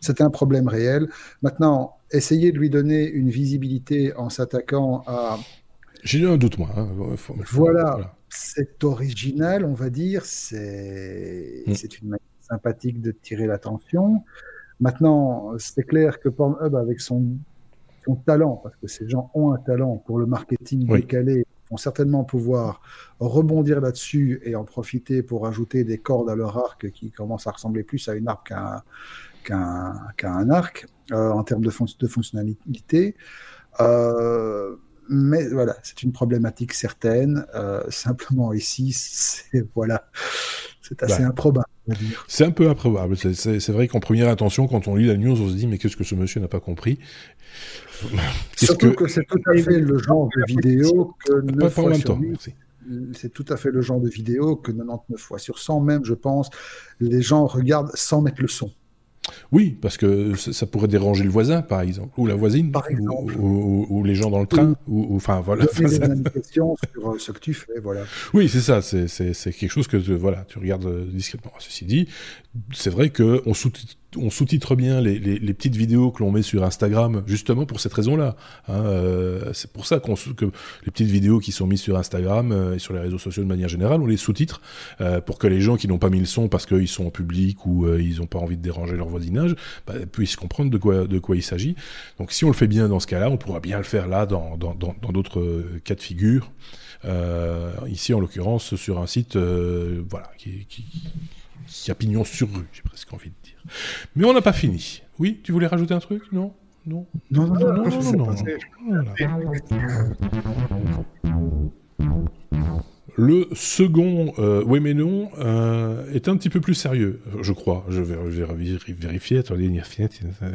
Speaker 3: C'est un problème réel. Maintenant, essayer de lui donner une visibilité en s'attaquant à.
Speaker 1: J'ai eu un doute, moi. Hein.
Speaker 3: voilà. C'est original, on va dire. C'est mm. une manière sympathique de tirer l'attention. Maintenant, c'est clair que Pornhub, avec son, son talent, parce que ces gens ont un talent pour le marketing décalé, vont certainement pouvoir rebondir là-dessus et en profiter pour ajouter des cordes à leur arc qui commencent à ressembler plus à une arc qu'à un, arc euh, en termes de, de fonctionnalité. Euh, mais voilà, c'est une problématique certaine. Euh, simplement ici, c'est voilà, c'est assez improbable.
Speaker 1: C'est un peu improbable. C'est vrai qu'en première intention, quand on lit la news, on se dit mais qu'est-ce que ce monsieur n'a pas compris
Speaker 3: Surtout que, c'est tout à fait le genre de vidéo que 9 fois sur c'est tout à fait le genre de vidéo que 99 fois sur 100 même, je pense, les gens regardent sans mettre le son.
Speaker 1: Oui, parce que ça pourrait déranger le voisin, par exemple, ou la voisine,
Speaker 3: par exemple.
Speaker 1: Ou, les gens dans le train, ou, enfin voilà.
Speaker 3: des indications sur euh, ce que tu fais, voilà.
Speaker 1: Oui, c'est ça, c'est quelque chose que voilà, tu regardes euh, discrètement. Ceci dit, c'est vrai qu'on sous on sous-titre bien les, petites vidéos que l'on met sur Instagram, justement pour cette raison-là. Hein, euh, c'est pour ça que les petites vidéos qui sont mises sur Instagram euh, et sur les réseaux sociaux de manière générale, on les sous-titre euh, pour que les gens qui n'ont pas mis le son parce qu'ils sont en public ou ils n'ont pas envie de déranger leur voisinage bah, puissent comprendre de quoi, il s'agit. Donc si on le fait bien dans ce cas-là, on pourra bien le faire là dans d'autres cas de figure. ici, en l'occurrence, sur un site voilà, qui, qui, qui a pignon sur rue, j'ai presque envie de mais on n'a pas fini. Oui, tu voulais rajouter un truc? Non?
Speaker 3: Non? Non, non, non, non, non,
Speaker 1: Le second, euh, oui mais non, euh, est un petit peu plus sérieux, je crois. Je vais, vérifier. Attendez,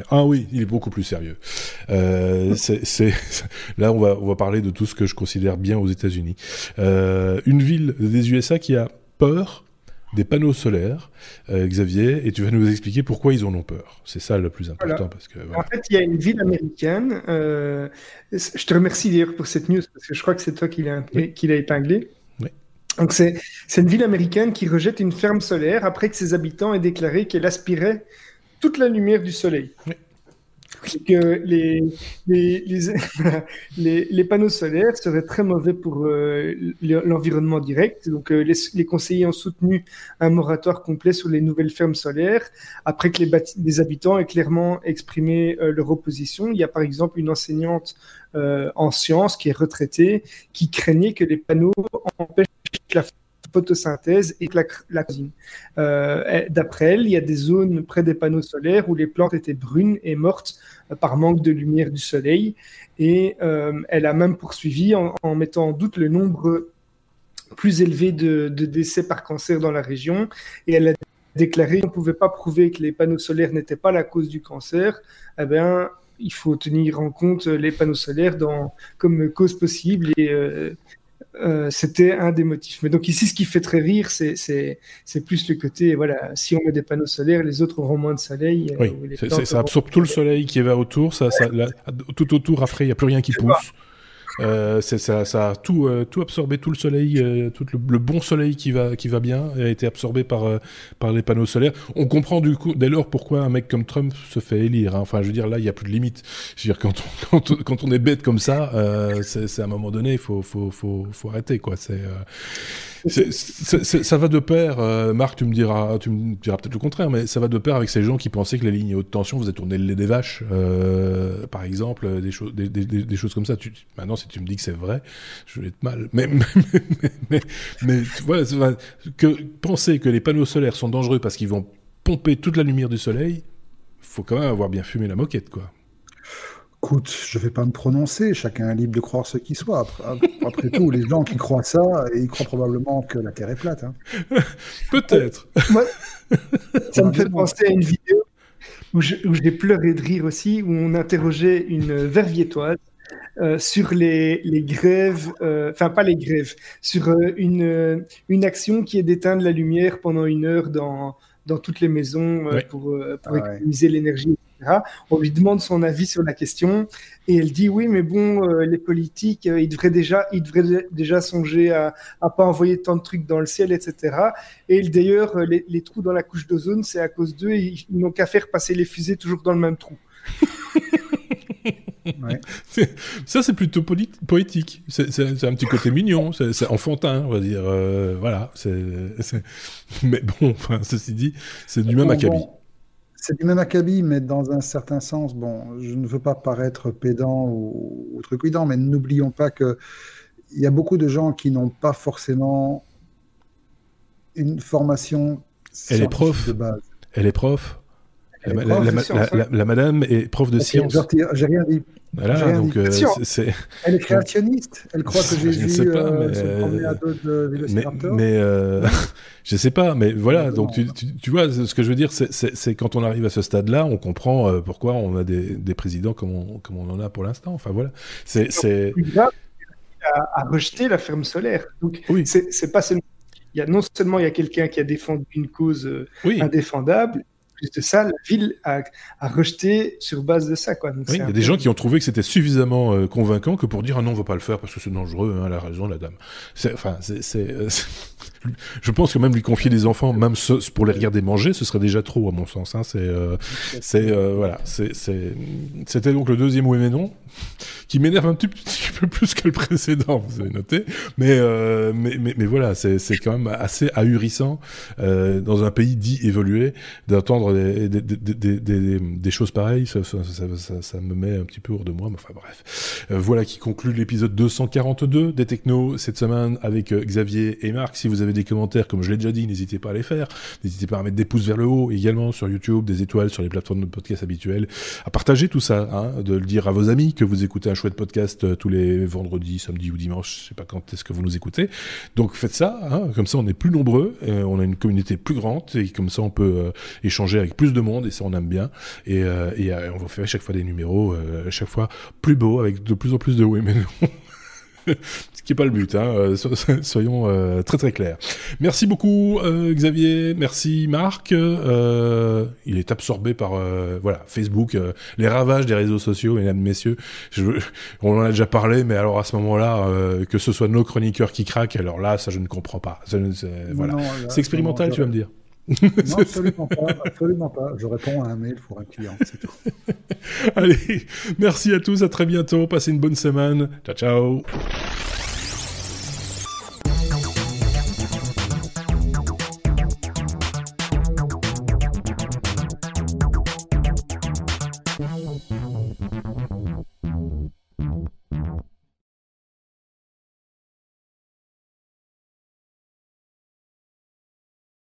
Speaker 1: ah oui, il est beaucoup plus sérieux. Euh, c'est, là, on va, on va parler de tout ce que je considère bien aux États-Unis. Une ville des USA qui a peur des panneaux solaires, euh, Xavier, et tu vas nous expliquer pourquoi ils en ont peur. C'est ça le plus important. Parce que,
Speaker 2: En fait, il y a une ville américaine. Euh, je te remercie d'ailleurs pour cette news, parce que je crois que c'est toi qui l'as épinglé. Oui. Donc, c'est une ville américaine qui rejette une ferme solaire après que ses habitants aient déclaré qu'elle aspirait toute la lumière du soleil. Oui que les, les, les, panneaux solaires seraient très mauvais pour euh, l'environnement direct. Donc, euh, les, conseillers ont soutenu un moratoire complet sur les nouvelles fermes solaires après que les, habitants aient clairement exprimé euh, leur opposition. Il y a par exemple une enseignante en sciences qui est retraitée qui craignait que les panneaux empêchent la photosynthèse et la, la. Euh, D'après elle, il y a des zones près des panneaux solaires où les plantes étaient brunes et mortes euh, par manque de lumière du soleil. Et euh, elle a même poursuivi en, mettant en doute le nombre plus élevé de, décès par cancer dans la région. Et elle a déclaré qu'on ne pouvait pas prouver que les panneaux solaires n'étaient pas la cause du cancer. Eh bien, il faut tenir en compte les panneaux solaires comme cause possible et euh, euh, c'était un des motifs. Mais donc ici, ce qui fait très rire, c'est plus le côté, voilà, si on met des panneaux solaires, les autres auront moins de soleil.
Speaker 1: Oui, ça absorbe tout le soleil qui va autour, ça, ça tout autour, après, il n'y a plus rien qui pousse. Euh, ça, ça, a tout, euh, tout absorbé, tout le soleil, euh, tout le, bon soleil qui va, qui va bien, a été absorbé par, euh, par les panneaux solaires. On comprend du coup, dès lors, pourquoi un mec comme Trump se fait élire. Hein. Enfin, je veux dire, là, il n'y a plus de limite. Je veux dire, quand on, quand, quand on est bête comme ça, c'est à un moment donné, il faut, faut, faut, faut arrêter, quoi. C'est ça va de pair, euh, Marc, tu me diras, tu me diras peut-être le contraire, mais ça va de pair avec ces gens qui pensaient que les lignes haute tension faisaient tourner le lait des vaches, euh, par exemple, des choses, des, choses comme ça. Tu, maintenant, si tu me dis que c'est vrai, je vais être mal. Mais, mais, mais, mais, vois, que penser que les panneaux solaires sont dangereux parce qu'ils vont pomper toute la lumière du soleil, faut quand même avoir bien fumé la moquette, quoi.
Speaker 3: Écoute, je ne vais pas me prononcer, chacun est libre de croire ce qu'il soit. Après, tout, les gens qui croient ça, ils croient probablement que la Terre est plate. Hein.
Speaker 1: Peut-être.
Speaker 2: ça me fait penser à une vidéo où j'ai pleuré de rire aussi, où on interrogeait une verviétoise euh, sur les, grèves, euh, enfin pas les grèves, sur euh, une, une action qui est d'éteindre la lumière pendant une heure dans, dans toutes les maisons pour, pour ah économiser l'énergie on lui demande son avis sur la question et elle dit oui, mais bon, euh, les politiques, euh, ils devraient déjà, ils devraient déjà songer à, à pas envoyer tant de trucs dans le ciel, etc. Et d'ailleurs, euh, les, trous dans la couche d'ozone, c'est à cause d'eux, ils, n'ont qu'à faire passer les fusées toujours dans le même trou.
Speaker 1: Ça, c'est plutôt poétique. C'est un petit côté mignon, c'est enfantin, on va dire. voilà. Mais bon, enfin, ceci dit, c'est du même acabit.
Speaker 3: C'est du même acabit, mais dans un certain sens, bon, je ne veux pas paraître pédant ou, ou trucidant, mais n'oublions pas que il y a beaucoup de gens qui n'ont pas forcément une formation
Speaker 1: Elle est prof. de base. Elle est prof. La, madame est prof de sciences.
Speaker 3: J'ai rien dit.
Speaker 1: Voilà, donc euh.
Speaker 3: Elle est créationniste. Elle croit que j'ai vu sais pas, euh, mais, à
Speaker 1: mais, mais euh, je sais pas, mais voilà. donc tu, tu, vois, ce que je veux dire, c'est quand on arrive à ce stade-là, on comprend euh, pourquoi on a des, des présidents comme on, comme on en a pour l'instant. Enfin voilà, c'est.
Speaker 2: À, à rejeter la ferme solaire. Donc oui. c'est pas seulement. Il y a non seulement il y a quelqu'un qui a défendu une cause indéfendable, plus de ça, la ville a, rejeté sur base de ça. Quoi.
Speaker 1: oui, il y a des gens qui ont trouvé que c'était suffisamment euh, convaincant que pour dire ah non, on va pas le faire parce que c'est dangereux. Hein, elle a raison, la dame. Enfin, c'est, euh, je pense que même lui confier des enfants, même pour les regarder manger, ce serait déjà trop à mon sens. Hein. C'est, euh, c'est voilà, c'était donc le deuxième oui mais non qui m'énerve un petit, peu plus que le précédent, vous avez noté. Mais, euh, mais, mais, voilà, c'est quand même assez ahurissant euh, dans un pays dit évolué d'entendre des, des, des, des, choses pareilles. Ça, ça, ça, ça, me met un petit peu hors de moi. Mais enfin bref. Euh, voilà qui conclut l'épisode 242 des Technos cette semaine avec euh, Xavier et Marc. Si vous des commentaires, comme je l'ai déjà dit, n'hésitez pas à les faire. N'hésitez pas à mettre des pouces vers le haut également sur YouTube, des étoiles sur les plateformes de podcast habituelles, à partager tout ça, hein, de le dire à vos amis que vous écoutez un chouette podcast euh, tous les vendredis, samedis ou dimanches, je sais pas quand est-ce que vous nous écoutez. Donc faites ça, hein, comme ça on est plus nombreux, euh, on a une communauté plus grande et comme ça on peut euh, échanger avec plus de monde et ça on aime bien. Et, on va faire à chaque fois des numéros, à chaque fois plus beaux avec de plus en plus de oui mais non. ce qui n'est pas le but, hein, euh, soyons euh, très très clairs. Merci beaucoup euh, Xavier, merci Marc. il est absorbé par voilà Facebook, les ravages des réseaux sociaux, mesdames, messieurs. Je, on en a déjà parlé, mais alors à ce moment-là, que ce soit nos chroniqueurs qui craquent, alors là, ça je ne comprends pas. voilà, c'est expérimental, tu vas me dire.
Speaker 3: Non, absolument pas, absolument pas. Je réponds à un mail pour un client, c'est tout.
Speaker 1: Allez, merci à tous, à très bientôt, passez une bonne semaine. Ciao, ciao.